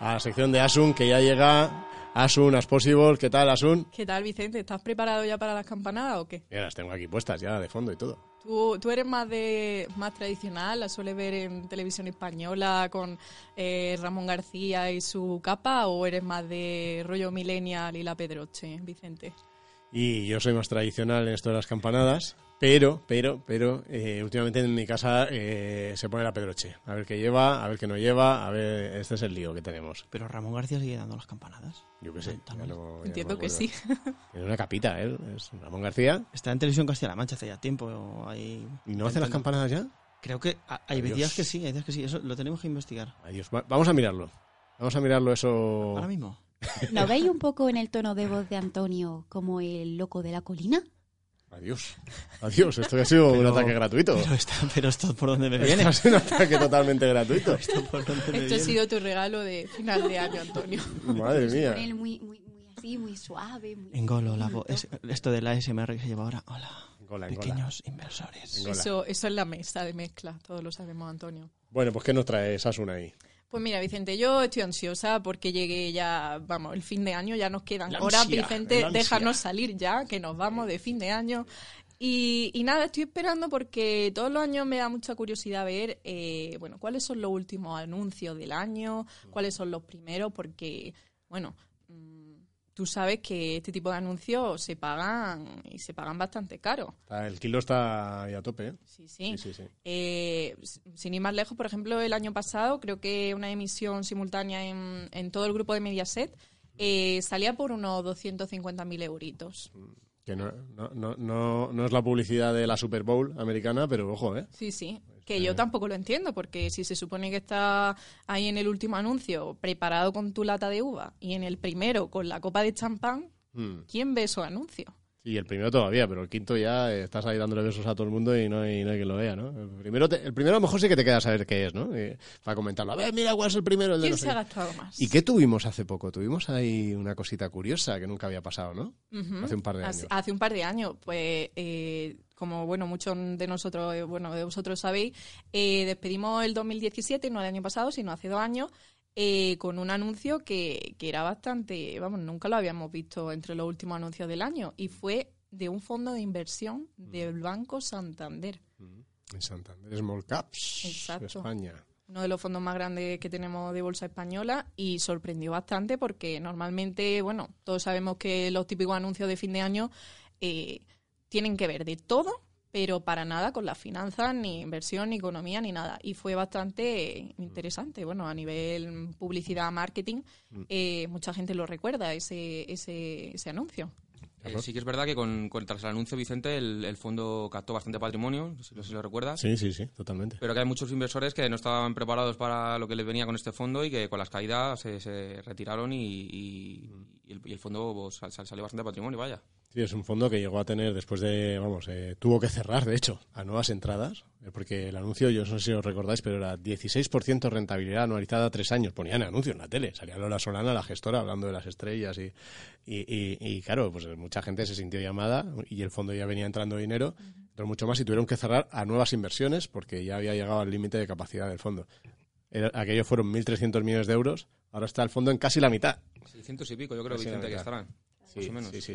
[SPEAKER 1] a la sección de Asun, que ya llega. Asun, as possible. ¿Qué tal, Asun?
[SPEAKER 4] ¿Qué tal, Vicente? ¿Estás preparado ya para las campanadas o qué?
[SPEAKER 1] Mira, las tengo aquí puestas ya de fondo y todo.
[SPEAKER 4] ¿Tú, eres más de más tradicional? ¿La sueles ver en televisión española con eh, Ramón García y su capa? ¿O eres más de rollo millennial y la Pedroche, Vicente?
[SPEAKER 1] Y yo soy más tradicional en esto de las campanadas, pero, pero, pero, eh, últimamente en mi casa eh, se pone la pedroche. A ver qué lleva, a ver qué no lleva, a ver, este es el lío que tenemos.
[SPEAKER 2] Pero Ramón García sigue dando las campanadas.
[SPEAKER 1] Yo qué sé. ya
[SPEAKER 2] También.
[SPEAKER 1] no- ya no
[SPEAKER 4] Entiendo que sí.
[SPEAKER 1] Tiene una capita, ¿eh? Es Ramón García.
[SPEAKER 2] Está en televisión Castilla-La Mancha hace ya tiempo. Ahí...
[SPEAKER 1] ¿Y no hace las campanadas ya?
[SPEAKER 2] Creo que ha- hay
[SPEAKER 1] Adiós.
[SPEAKER 2] días que sí, hay días que sí. Eso lo tenemos que investigar.
[SPEAKER 1] Adiós. Va- vamos a mirarlo. Vamos a mirarlo eso.
[SPEAKER 2] Ahora mismo.
[SPEAKER 5] ¿No veis un poco en el tono de voz de Antonio como el loco de la colina?
[SPEAKER 1] Adiós. Adiós. Esto ha sido un
[SPEAKER 2] Pero-
[SPEAKER 1] ataque gratuito.
[SPEAKER 2] Pero, está, pero esto por dónde me
[SPEAKER 1] Esto
[SPEAKER 2] viene.
[SPEAKER 1] ha sido un ataque totalmente gratuito.
[SPEAKER 2] Esto por dónde me
[SPEAKER 4] Esto ha
[SPEAKER 2] viene.
[SPEAKER 4] sido tu regalo de final de año, Antonio.
[SPEAKER 1] Madre mía.
[SPEAKER 5] Con él muy, muy, muy así, muy suave. Muy...
[SPEAKER 2] Engolo la voz. Es- esto del ASMR que se lleva ahora. Hola.
[SPEAKER 1] Engola, engola.
[SPEAKER 2] Pequeños inversores.
[SPEAKER 1] Engola.
[SPEAKER 4] Eso, eso es la mesa de mezcla, todos lo sabemos, Antonio.
[SPEAKER 1] Bueno, pues ¿qué nos trae Sasun ahí?
[SPEAKER 4] Pues mira, Vicente, yo estoy ansiosa porque llegue ya, vamos, el fin de año, ya nos quedan horas, Vicente, déjanos salir ya, que nos vamos de fin de año. Y, y nada, estoy esperando porque todos los años me da mucha curiosidad ver, eh, bueno, cuáles son los últimos anuncios del año, cuáles son los primeros, porque, bueno, tú sabes que este tipo de anuncios se pagan y se pagan bastante caro.
[SPEAKER 1] El kilo está ahí a tope, ¿eh?
[SPEAKER 4] Sí, sí.
[SPEAKER 1] Sí, sí, sí.
[SPEAKER 4] Eh, sin ir más lejos, por ejemplo, el año pasado creo que una emisión simultánea en, en todo el grupo de Mediaset eh, salía por unos 250.000 euritos.
[SPEAKER 1] Que no, no, no, no, no es la publicidad de la Super Bowl americana, pero ojo, ¿eh?
[SPEAKER 4] Sí, sí. Que yo tampoco lo entiendo, porque si se supone que está ahí en el último anuncio preparado con tu lata de uva y en el primero con la copa de champán,
[SPEAKER 1] Hmm.
[SPEAKER 4] ¿quién ve esos anuncios?
[SPEAKER 1] Y el primero todavía, pero el quinto ya eh, estás ahí dándole besos a todo el mundo y no hay, no hay quien lo vea, ¿no? El primero, te- el primero a lo mejor sí que te queda saber qué es, ¿no? Y para comentarlo. A ver, mira cuál es el primero. El de
[SPEAKER 4] ¿Quién
[SPEAKER 1] no
[SPEAKER 4] se ha gastado más?
[SPEAKER 1] ¿Y qué tuvimos hace poco? Tuvimos ahí una cosita curiosa que nunca había pasado, ¿no? Hace un par de años.
[SPEAKER 4] Hace, hace un par de años, pues eh, como bueno muchos de nosotros, eh, bueno de vosotros sabéis, eh, despedimos el 2017, no el año pasado, sino hace dos años, eh, con un anuncio que, que era bastante, vamos, nunca lo habíamos visto entre los últimos anuncios del año y fue de un fondo de inversión del Banco Santander,
[SPEAKER 1] En Santander Small Caps,
[SPEAKER 4] Exacto.
[SPEAKER 1] España.
[SPEAKER 4] uno de los fondos más grandes que tenemos de bolsa española y sorprendió bastante porque normalmente, bueno, todos sabemos que los típicos anuncios de fin de año eh, tienen que ver de todo, pero para nada con las finanzas, ni inversión, ni economía, ni nada. Y fue bastante eh, interesante. Bueno, a nivel publicidad, marketing, eh, mucha gente lo recuerda, ese, ese, ese anuncio.
[SPEAKER 3] Eh, sí que es verdad que con, con- tras el anuncio, Vicente, el, el fondo captó bastante patrimonio, no sé si lo recuerdas.
[SPEAKER 1] Sí, sí, sí, totalmente.
[SPEAKER 3] Pero que hay muchos inversores que no estaban preparados para lo que les venía con este fondo y que con las caídas se, se retiraron y, y- y el, y el fondo pues, sal- sal- salió bastante patrimonio, vaya.
[SPEAKER 1] Sí, es un fondo que llegó a tener después de, vamos, eh, tuvo que cerrar, de hecho, a nuevas entradas, eh, porque el anuncio, yo no sé si os recordáis, pero era 16% rentabilidad anualizada a tres años. Ponían anuncios en la tele, salía Lola Solana, la gestora, hablando de las estrellas y, y, y- y, claro, pues mucha gente se sintió llamada y el fondo ya venía entrando dinero, pero mucho más y tuvieron que cerrar a nuevas inversiones porque ya había llegado al límite de capacidad del fondo. Era- aquello fueron 1.300 millones de euros, ahora está el fondo en casi la mitad.
[SPEAKER 3] 600 y pico, yo creo, Vicente, que estarán.
[SPEAKER 1] Sí,
[SPEAKER 3] más o menos.
[SPEAKER 1] sí, sí.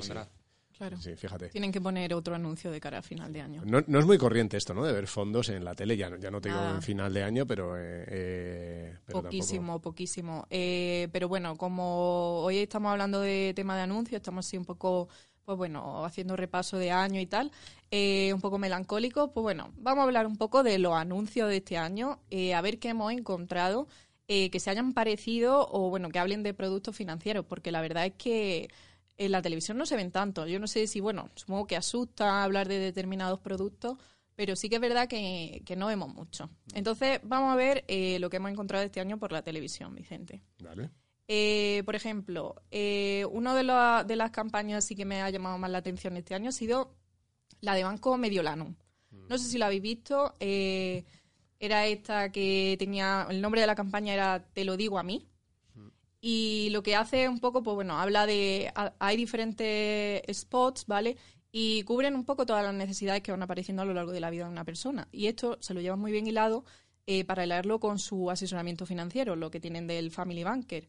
[SPEAKER 4] Claro.
[SPEAKER 1] Sí, fíjate.
[SPEAKER 4] Tienen que poner otro anuncio de cara a final de año.
[SPEAKER 1] No, no es muy corriente esto, ¿no? De ver fondos en la tele, ya, no- ya no te digo en final de año, pero... eh, eh, pero
[SPEAKER 4] poquísimo, poquísimo. Eh, pero bueno, como hoy estamos hablando de tema de anuncios, estamos así un poco, pues bueno, haciendo repaso de año y tal, eh, un poco melancólico, pues bueno, vamos a hablar un poco de los anuncios de este año, eh, a ver qué hemos encontrado eh, que se hayan parecido o bueno, que hablen de productos financieros, porque la verdad es que en la televisión no se ven tanto. Yo no sé si, bueno, supongo que asusta hablar de determinados productos, pero sí que es verdad que, que no vemos mucho. Entonces, vamos a ver eh, lo que hemos encontrado este año por la televisión, Vicente.
[SPEAKER 1] Vale.
[SPEAKER 4] Eh, por ejemplo, eh, una de, la- de las campañas sí que me ha llamado más la atención este año ha sido la de Banco Mediolanum. No sé si la habéis visto. eh, era esta que tenía. El nombre de la campaña era Te lo digo a mí. Y lo que hace un poco, pues bueno, habla de. ha- Hay diferentes spots, ¿vale? Y cubren un poco todas las necesidades que van apareciendo a lo largo de la vida de una persona. Y esto se lo lleva muy bien hilado eh, para hilarlo con su asesoramiento financiero, lo que tienen del Family Banker.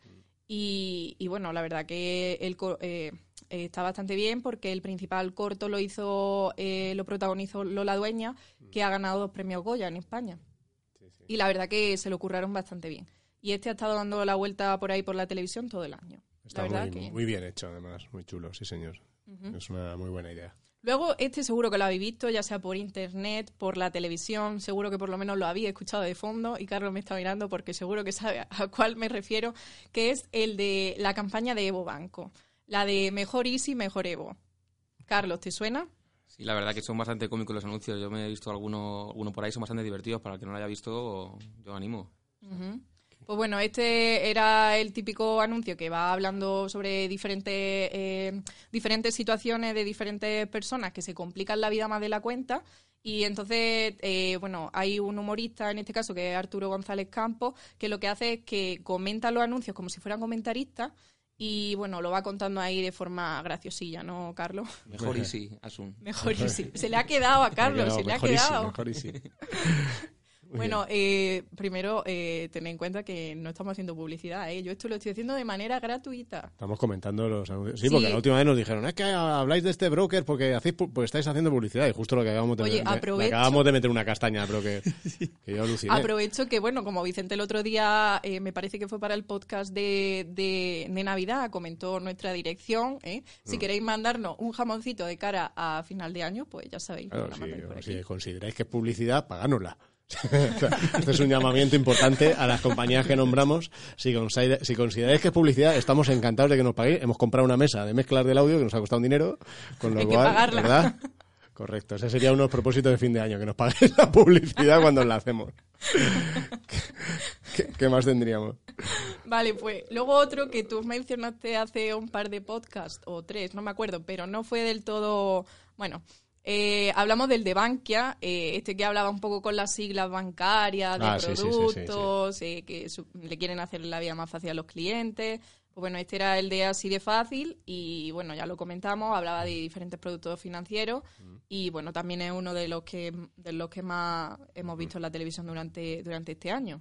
[SPEAKER 4] Y, y bueno, la verdad que el, eh, eh, está bastante bien porque el principal corto lo hizo, eh, lo protagonizó Lola Dueña, que ha ganado dos premios Goya en España. Y la verdad que se lo curraron bastante bien. Y este ha estado dando la vuelta por ahí por la televisión todo el año.
[SPEAKER 1] Está
[SPEAKER 4] la
[SPEAKER 1] muy,
[SPEAKER 4] que...
[SPEAKER 1] muy bien hecho, además. Muy chulo, sí, señor. Es una muy buena idea.
[SPEAKER 4] Luego, este seguro que lo habéis visto, ya sea por internet, por la televisión, seguro que por lo menos lo habéis escuchado de fondo y Carlos me está mirando porque seguro que sabe a, cuál me refiero, que es el de la campaña de Evo Banco, la de Mejor Easy, Mejor Evo. Carlos, ¿te suena?
[SPEAKER 3] Sí, la verdad que son bastante cómicos los anuncios. Yo me he visto alguno, alguno por ahí, son bastante divertidos. Para el que no lo haya visto, yo animo.
[SPEAKER 4] Pues bueno, este era el típico anuncio que va hablando sobre diferentes, eh, diferentes situaciones de diferentes personas que se complican la vida más de la cuenta. Y entonces, eh, bueno, hay un humorista, en este caso, que es Arturo González Campos, que lo que hace es que comenta los anuncios como si fueran comentaristas y, bueno, lo va contando ahí de forma graciosilla, ¿no, Carlos?
[SPEAKER 3] Mejor y sí, Asun.
[SPEAKER 4] Mejor y sí. Se le ha quedado a Carlos, se le ha
[SPEAKER 1] mejor y sí,
[SPEAKER 4] quedado.
[SPEAKER 1] mejor y sí.
[SPEAKER 4] Bueno, eh, primero, eh, ten en cuenta que no estamos haciendo publicidad, ¿eh? Yo esto lo estoy haciendo de manera gratuita.
[SPEAKER 1] Estamos comentando los anuncios. Sí,
[SPEAKER 4] Sí.
[SPEAKER 1] porque la última vez nos dijeron, es que habláis de este broker porque hacéis porque estáis haciendo publicidad y justo lo que acabamos de
[SPEAKER 4] Oye,
[SPEAKER 1] me- me
[SPEAKER 4] aprovecho-
[SPEAKER 1] acabamos de meter una castaña al broker que yo aluciné.
[SPEAKER 4] Aprovecho que, bueno, como Vicente el otro día, eh, me parece que fue para el podcast de, de, de Navidad, comentó nuestra dirección. ¿eh? Si
[SPEAKER 1] Mm.
[SPEAKER 4] queréis mandarnos un jamoncito de cara a final de año, pues ya sabéis.
[SPEAKER 1] Claro, si, si consideráis que es publicidad, pagárnosla. este es un llamamiento importante a las compañías que nombramos. Si, consider- si consideráis que es publicidad, estamos encantados de que nos paguéis. Hemos comprado una mesa de mezclar del audio que nos ha costado un dinero, con lo
[SPEAKER 4] Hay que
[SPEAKER 1] cual,
[SPEAKER 4] pagarla.
[SPEAKER 1] ¿verdad? Correcto, ese sería uno de los propósitos de fin de año, que nos paguéis la publicidad cuando la hacemos. ¿Qué, qué- qué más tendríamos?
[SPEAKER 4] Vale, pues luego otro que tú mencionaste hace un par de podcasts, o tres, no me acuerdo, pero no fue del todo. Bueno, eh, hablamos del de Bankia, eh, este que hablaba un poco con las siglas bancarias, de
[SPEAKER 1] Ah, sí, sí, sí, sí, sí.
[SPEAKER 4] productos, eh, que le quieren hacer la vida más fácil a los clientes. Pues bueno, este era el de así de fácil y bueno, ya lo comentamos, hablaba de diferentes productos financieros y bueno, también es uno de los que de los que más hemos visto en la televisión durante durante este año.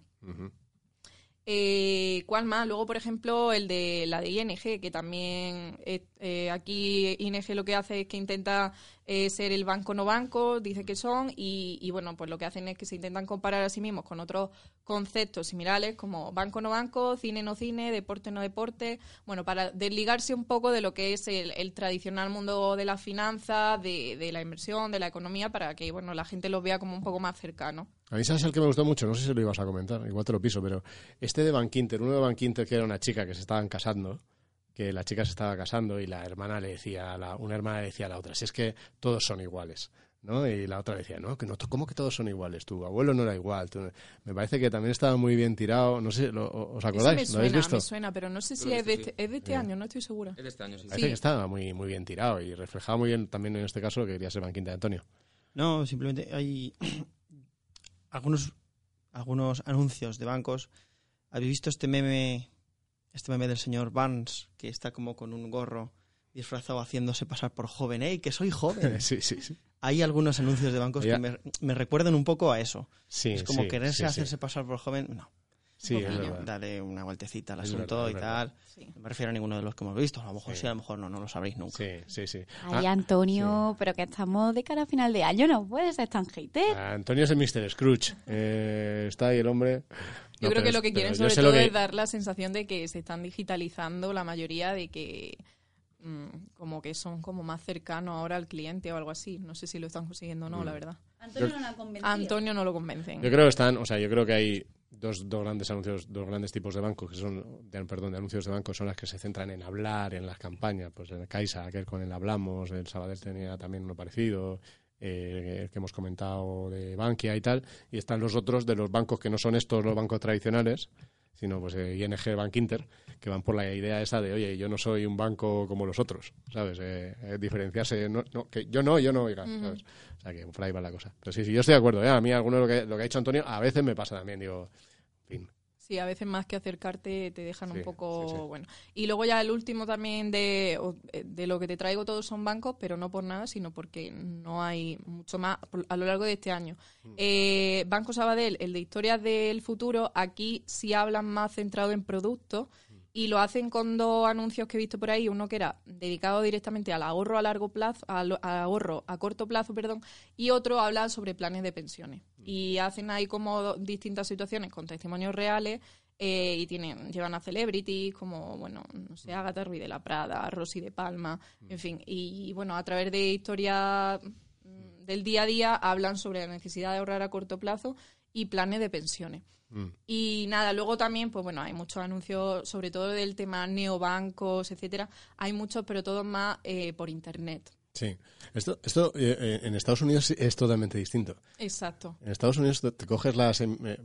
[SPEAKER 4] Eh, ¿Cuál más? Luego, por ejemplo, el de la de ING, que también aquí ING lo que hace es que intenta eh, ser el banco no banco, dice que son, y, y, bueno, pues lo que hacen es que se intentan comparar a sí mismos con otros conceptos similares como banco no banco, cine no cine, deporte no deporte, bueno, para desligarse un poco de lo que es el, el tradicional mundo de las finanzas, de, de la inversión, de la economía, para que bueno la gente los vea como un poco más cercano.
[SPEAKER 1] A mí sabes el que me gustó mucho, no sé si lo ibas a comentar, igual te lo piso, pero este de Bankinter, uno de Bankinter que era una chica que se estaban casando, que la chica se estaba casando y la hermana le decía, a la, una hermana le decía a la otra, si es que todos son iguales. ¿no? Y la otra le decía, no, que no, ¿cómo que todos son iguales? Tu abuelo no era igual. tú Me parece que también estaba muy bien tirado. No sé, ¿lo- ¿os acordáis?
[SPEAKER 4] me
[SPEAKER 1] ¿Lo habéis
[SPEAKER 4] suena,
[SPEAKER 1] visto?
[SPEAKER 4] me suena, pero no sé si es de este, es de este año, no estoy segura.
[SPEAKER 3] Es de este año, sí.
[SPEAKER 1] Parece que estaba muy, muy bien tirado y reflejaba muy bien también en este caso lo que quería ser Bankinter de Antonio.
[SPEAKER 2] No, simplemente hay algunos, algunos anuncios de bancos. ¿Habéis visto este meme, este meme del señor Barnes que está como con un gorro disfrazado haciéndose pasar por joven? ¡Ey, que soy joven!
[SPEAKER 1] sí, sí, sí.
[SPEAKER 2] Hay algunos anuncios de bancos que me, me recuerdan un poco a eso.
[SPEAKER 1] Sí,
[SPEAKER 2] es como
[SPEAKER 1] sí,
[SPEAKER 2] quererse
[SPEAKER 1] sí.
[SPEAKER 2] hacerse pasar por joven. No,
[SPEAKER 1] Sí,
[SPEAKER 2] Un
[SPEAKER 1] es
[SPEAKER 2] poquillo,
[SPEAKER 1] verdad.
[SPEAKER 2] Dale una vueltecita al
[SPEAKER 1] Es
[SPEAKER 2] asunto
[SPEAKER 1] verdad,
[SPEAKER 2] y
[SPEAKER 1] verdad.
[SPEAKER 2] tal. No me refiero a ninguno de los que hemos visto. A lo mejor sí, a lo mejor no, no lo sabréis nunca.
[SPEAKER 1] Sí, sí, sí.
[SPEAKER 5] Ay,
[SPEAKER 1] Ah,
[SPEAKER 5] Antonio, pero que estamos de cara a final de año, no puedes ser tan hater.
[SPEAKER 1] Ah, Antonio es el Mr. Scrooge. Eh, está ahí el hombre.
[SPEAKER 4] Yo creo que lo que quieren sobre todo
[SPEAKER 1] que-
[SPEAKER 4] es dar la sensación de que se están digitalizando la mayoría de que mm, como que son como más cercanos ahora al cliente o algo así. No sé si lo están consiguiendo o no, la verdad.
[SPEAKER 5] Antonio no lo ha convencido.
[SPEAKER 4] Antonio no lo convencen.
[SPEAKER 1] Yo creo que están, o sea, yo creo que hay dos, dos grandes anuncios, dos grandes tipos de bancos, que son, de- perdón, de anuncios de bancos, son las que se centran en hablar, en las campañas, pues el Caixa, aquel con el hablamos, el Sabadell tenía también uno parecido, eh, el que hemos comentado de Bankia y tal, y están los otros de los bancos que no son estos los bancos tradicionales, sino pues eh, ING, Bank Inter, que van por la idea esa de, oye, yo no soy un banco como los otros, ¿sabes? Eh, eh, diferenciarse, no, no, que yo no, yo no, oiga, ¿sabes? O sea, que por ahí va la cosa. Pero sí, sí, yo estoy de acuerdo, ¿eh? A mí alguno de lo que, lo que ha dicho Antonio a veces me pasa también, digo.
[SPEAKER 4] Sí, a veces más que acercarte te dejan
[SPEAKER 1] Sí,
[SPEAKER 4] un poco,
[SPEAKER 1] sí, sí.
[SPEAKER 4] bueno. Y luego ya el último también de, eh, de lo que te traigo todos son bancos, pero no por nada, sino porque no hay mucho más a lo largo de este año.
[SPEAKER 1] Mm.
[SPEAKER 4] Eh, Banco Sabadell, el de Historias del Futuro, aquí sí hablan más centrado en productos. Y lo hacen con dos anuncios que he visto por ahí, uno que era dedicado directamente al ahorro a largo plazo, al ahorro a corto plazo, perdón, y otro habla sobre planes de pensiones. Y hacen ahí como distintas situaciones con testimonios reales eh, y tienen llevan a celebrities como, bueno, no sé, Agatha Ruiz de la Prada, Rosy de Palma, en fin. Y, bueno, a través de historias mm, del día a día hablan sobre la necesidad de ahorrar a corto plazo y planes de pensiones.
[SPEAKER 1] Mm.
[SPEAKER 4] Y nada, luego también, pues bueno, hay muchos anuncios, sobre todo del tema neobancos, etcétera. Hay muchos, pero todos más eh, por internet.
[SPEAKER 1] Sí. Esto, esto eh, eh, en Estados Unidos es totalmente distinto.
[SPEAKER 4] Exacto.
[SPEAKER 1] En Estados Unidos te, te coges las... em- eh,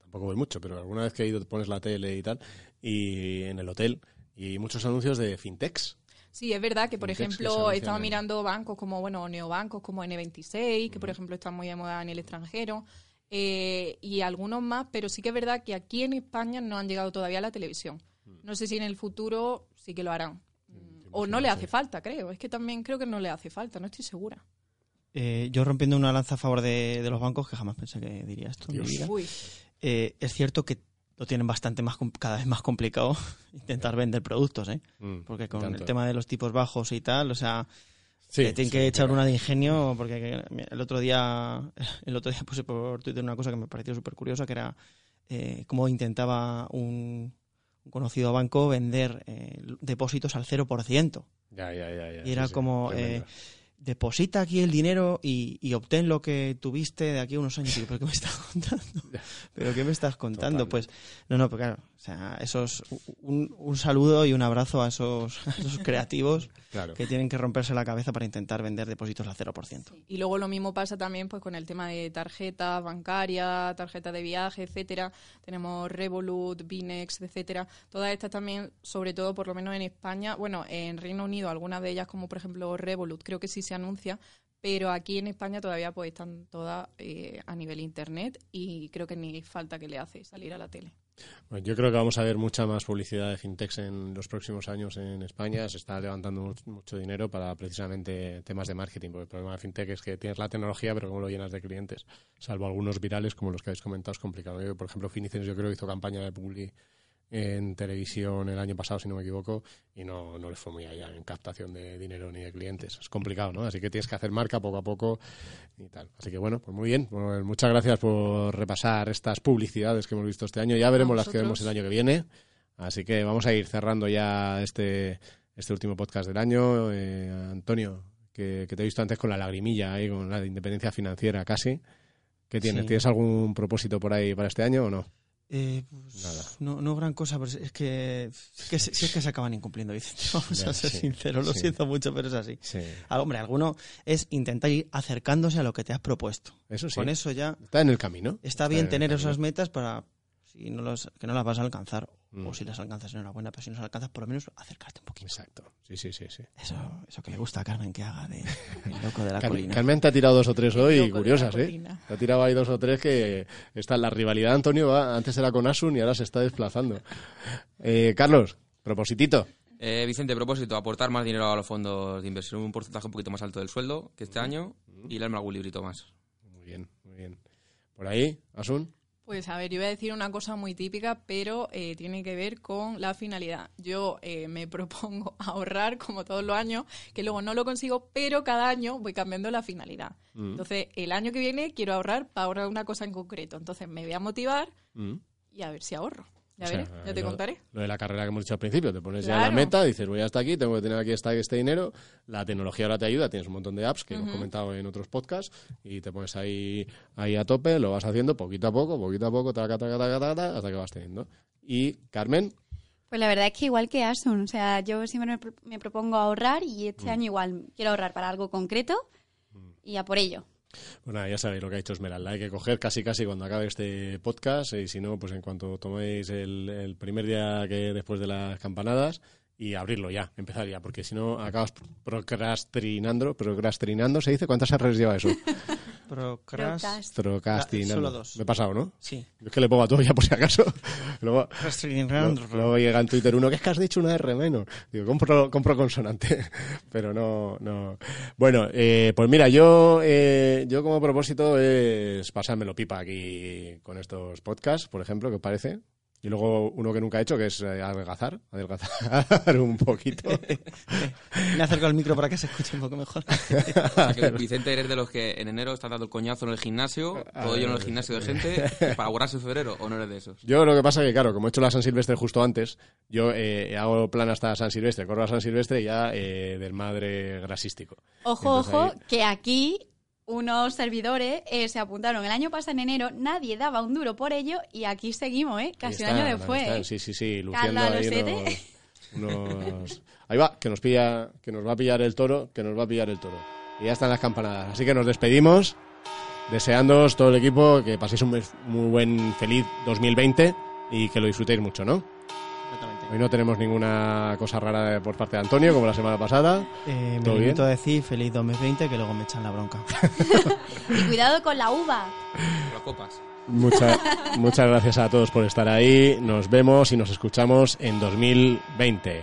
[SPEAKER 1] tampoco voy mucho, pero alguna vez que he ido te pones la tele y tal, y en el hotel, y muchos anuncios de fintechs.
[SPEAKER 4] Sí, es verdad que, por
[SPEAKER 1] Fintechs
[SPEAKER 4] ejemplo, estaba
[SPEAKER 1] en-
[SPEAKER 4] mirando bancos como, bueno, neobancos como N26, que por ejemplo están muy de moda en el extranjero, eh, y algunos más, pero sí que es verdad que aquí en España no han llegado todavía a la televisión. No sé si en el futuro sí que lo harán. O no le hace falta, creo. Es que también creo que no le hace falta, no estoy segura.
[SPEAKER 2] Eh, yo rompiendo una lanza a favor de, de los bancos, que jamás pensé que diría esto en mi vida.
[SPEAKER 4] Uy.
[SPEAKER 2] Eh, es cierto que lo tienen bastante más com- cada vez más complicado intentar vender productos, ¿eh?
[SPEAKER 1] Mm,
[SPEAKER 2] Porque con
[SPEAKER 1] tanto.
[SPEAKER 2] el tema de los tipos bajos y tal, o sea,
[SPEAKER 1] Sí,
[SPEAKER 2] te tienen
[SPEAKER 1] sí,
[SPEAKER 2] que echar
[SPEAKER 1] claro.
[SPEAKER 2] una de ingenio porque el otro día el otro día puse por Twitter una cosa que me pareció súper curiosa que era eh, cómo intentaba un, un conocido banco vender eh, depósitos al 0%.
[SPEAKER 1] Ya, ya, ya, ya,
[SPEAKER 2] Y era
[SPEAKER 1] sí,
[SPEAKER 2] como, eh, deposita aquí el dinero y, y obtén lo que tuviste de aquí a unos años. ¿pero qué me estás contando? ¿Pero qué me estás contando?
[SPEAKER 1] Total.
[SPEAKER 2] Pues, no, no, pues claro, o sea, esos, un, un saludo y un abrazo a esos, a esos creativos
[SPEAKER 1] Claro.
[SPEAKER 2] que tienen que romperse la cabeza para intentar vender depósitos al 0%.
[SPEAKER 4] Y luego lo mismo pasa también pues con el tema de tarjetas bancarias, tarjetas de viaje, etcétera. Tenemos Revolut, Binex, etcétera. Todas estas también, sobre todo por lo menos en España, bueno, en Reino Unido algunas de ellas como por ejemplo Revolut, creo que sí se anuncia, pero aquí en España todavía pues están todas eh, a nivel internet y creo que ni falta que le hace salir a la tele.
[SPEAKER 1] Bueno, yo creo que vamos a ver mucha más publicidad de fintechs en los próximos años en España. Se está levantando much- mucho dinero para precisamente temas de marketing, porque el problema de fintech es que tienes la tecnología, pero cómo lo llenas de clientes. Salvo algunos virales, como los que habéis comentado, es complicado. Por ejemplo, Finicens yo creo que hizo campaña de publi en televisión el año pasado, si no me equivoco, y no, no les fue muy allá en captación de dinero ni de clientes. Es complicado, ¿no? Así que tienes que hacer marca poco a poco y tal. Así que bueno, pues muy bien. Bueno, muchas gracias por repasar estas publicidades que hemos visto este año. Ya veremos las que vemos el año que viene. Así que vamos a ir cerrando ya este, este último podcast del año. Eh, Antonio, que, que te he visto antes con la lagrimilla ahí, con la de independencia financiera casi. ¿Qué tienes?
[SPEAKER 2] Sí.
[SPEAKER 1] ¿Tienes algún propósito por ahí para este año o no?
[SPEAKER 2] Eh, pues,
[SPEAKER 1] Nada.
[SPEAKER 2] No, no gran cosa, pero es que, si es que se acaban incumpliendo, Vicente. Vamos
[SPEAKER 1] Ya,
[SPEAKER 2] a ser
[SPEAKER 1] sí,
[SPEAKER 2] sinceros, lo
[SPEAKER 1] sí.
[SPEAKER 2] siento mucho, pero es así.
[SPEAKER 1] Sí.
[SPEAKER 2] Ah, hombre, alguno es intentar ir acercándose a lo que te has propuesto.
[SPEAKER 1] Eso sí.
[SPEAKER 2] Con eso ya
[SPEAKER 1] Está en el camino.
[SPEAKER 2] está bien tener esas metas para si no los, que no las vas a alcanzar.
[SPEAKER 1] Mm.
[SPEAKER 2] O si las alcanzas, enhorabuena, pero si no las alcanzas, por lo menos acercarte un poquito.
[SPEAKER 1] Exacto. Sí, sí, sí. sí.
[SPEAKER 2] Eso, eso que le gusta a Carmen que haga de el loco de la
[SPEAKER 1] Car-
[SPEAKER 2] colina.
[SPEAKER 1] Carmen te ha tirado dos o tres hoy curiosas, ¿eh?
[SPEAKER 4] colina.
[SPEAKER 1] Te ha tirado ahí dos o tres que está la rivalidad Antonio va, antes era con Asun y ahora se está desplazando. Eh, Carlos, propositito.
[SPEAKER 3] Eh, Vicente, propósito, aportar más dinero a los fondos de inversión, un porcentaje un poquito más alto del sueldo que este año y leerme algún librito más.
[SPEAKER 1] Muy bien, muy bien. Por ahí, Asun.
[SPEAKER 4] Pues a ver, yo voy a decir una cosa muy típica, pero eh, tiene que ver con la finalidad. Yo eh, me propongo ahorrar como todos los años, que luego no lo consigo, pero cada año voy cambiando la finalidad.
[SPEAKER 1] Mm.
[SPEAKER 4] Entonces, el año que viene quiero ahorrar para ahorrar una cosa en concreto. Entonces, me voy a motivar
[SPEAKER 1] Mm.
[SPEAKER 4] y a ver si ahorro. Ya
[SPEAKER 1] O sea,
[SPEAKER 4] veré, ya te
[SPEAKER 1] lo-
[SPEAKER 4] contaré.
[SPEAKER 1] Lo de la carrera que hemos dicho al principio, te pones ya la
[SPEAKER 4] Claro.
[SPEAKER 1] meta, dices voy hasta aquí, tengo que tener aquí esta- este dinero, la tecnología ahora te ayuda, tienes un montón de apps que hemos comentado en otros podcasts y te pones ahí, ahí a tope, lo vas haciendo poquito a poco, poquito a poco, taca, taca, taca, taca, taca, hasta que vas teniendo. Y Carmen,
[SPEAKER 5] Pues la verdad es que igual que Asun, o sea, yo siempre me, pro- me propongo ahorrar y este año igual quiero ahorrar para algo concreto y a por ello.
[SPEAKER 1] Pues nada, ya sabéis lo que ha hecho Esmeralda. Hay que coger casi casi cuando acabe este podcast y si no, pues en cuanto toméis el, primer día que después de las campanadas y abrirlo ya, empezar ya, porque si no acabas procrastinando, procrastinando, ¿se dice? ¿Cuántas R's lleva eso?
[SPEAKER 2] Procrast-
[SPEAKER 1] Procrastinando.
[SPEAKER 2] Solo dos.
[SPEAKER 1] Me he pasado, ¿no?
[SPEAKER 2] Sí.
[SPEAKER 1] Yo es que le pongo a todo ya por si acaso. Luego,
[SPEAKER 2] Procrastinando.
[SPEAKER 1] luego, luego llega en Twitter uno que es que has dicho una R menos. Digo, compro, compro consonante. Pero no, no. Bueno, eh, pues mira, yo, eh, yo como propósito es pasármelo pipa aquí con estos podcasts, por ejemplo, ¿qué os parece? Y luego uno que nunca he hecho, que es eh, adelgazar, adelgazar un poquito.
[SPEAKER 2] Me acerco al micro para que se escuche un poco mejor.
[SPEAKER 3] O sea, que Vicente eres de los que en enero están dando el coñazo en el gimnasio, todo lleno en el gimnasio de gente, para borrarse en febrero, o no eres de esos.
[SPEAKER 1] Yo lo que pasa es que, claro, como he hecho la San Silvestre justo antes, yo eh, hago plan hasta San Silvestre, corro a San Silvestre y ya eh, del madre grasístico.
[SPEAKER 5] Ojo,
[SPEAKER 1] Entonces
[SPEAKER 5] ojo,
[SPEAKER 1] ahí-
[SPEAKER 5] que aquí unos servidores eh, se apuntaron el año pasado en enero, nadie daba un duro por ello y aquí seguimos, ¿eh? Casi un año después.
[SPEAKER 1] ahí están,
[SPEAKER 5] ¿eh?
[SPEAKER 1] Sí, sí, sí, luciendo ahí
[SPEAKER 5] Losete.
[SPEAKER 1] unos, unos- Ahí va, que nos pilla, que nos va a pillar el toro, que nos va a pillar el toro. Y ya están las campanadas. Así que nos despedimos, deseándoos todo el equipo que paséis un mes muy buen, feliz 2020 y que lo disfrutéis mucho, ¿no? Hoy no tenemos ninguna cosa rara por parte de Antonio, como la semana pasada.
[SPEAKER 2] Eh, me
[SPEAKER 1] ¿Todo
[SPEAKER 2] limito
[SPEAKER 1] bien?
[SPEAKER 2] a decir feliz 2020 que luego me echan la bronca.
[SPEAKER 5] Y cuidado con la uva.
[SPEAKER 3] Las copas.
[SPEAKER 1] Mucha- muchas gracias a todos por estar ahí. Nos vemos y nos escuchamos en 2020.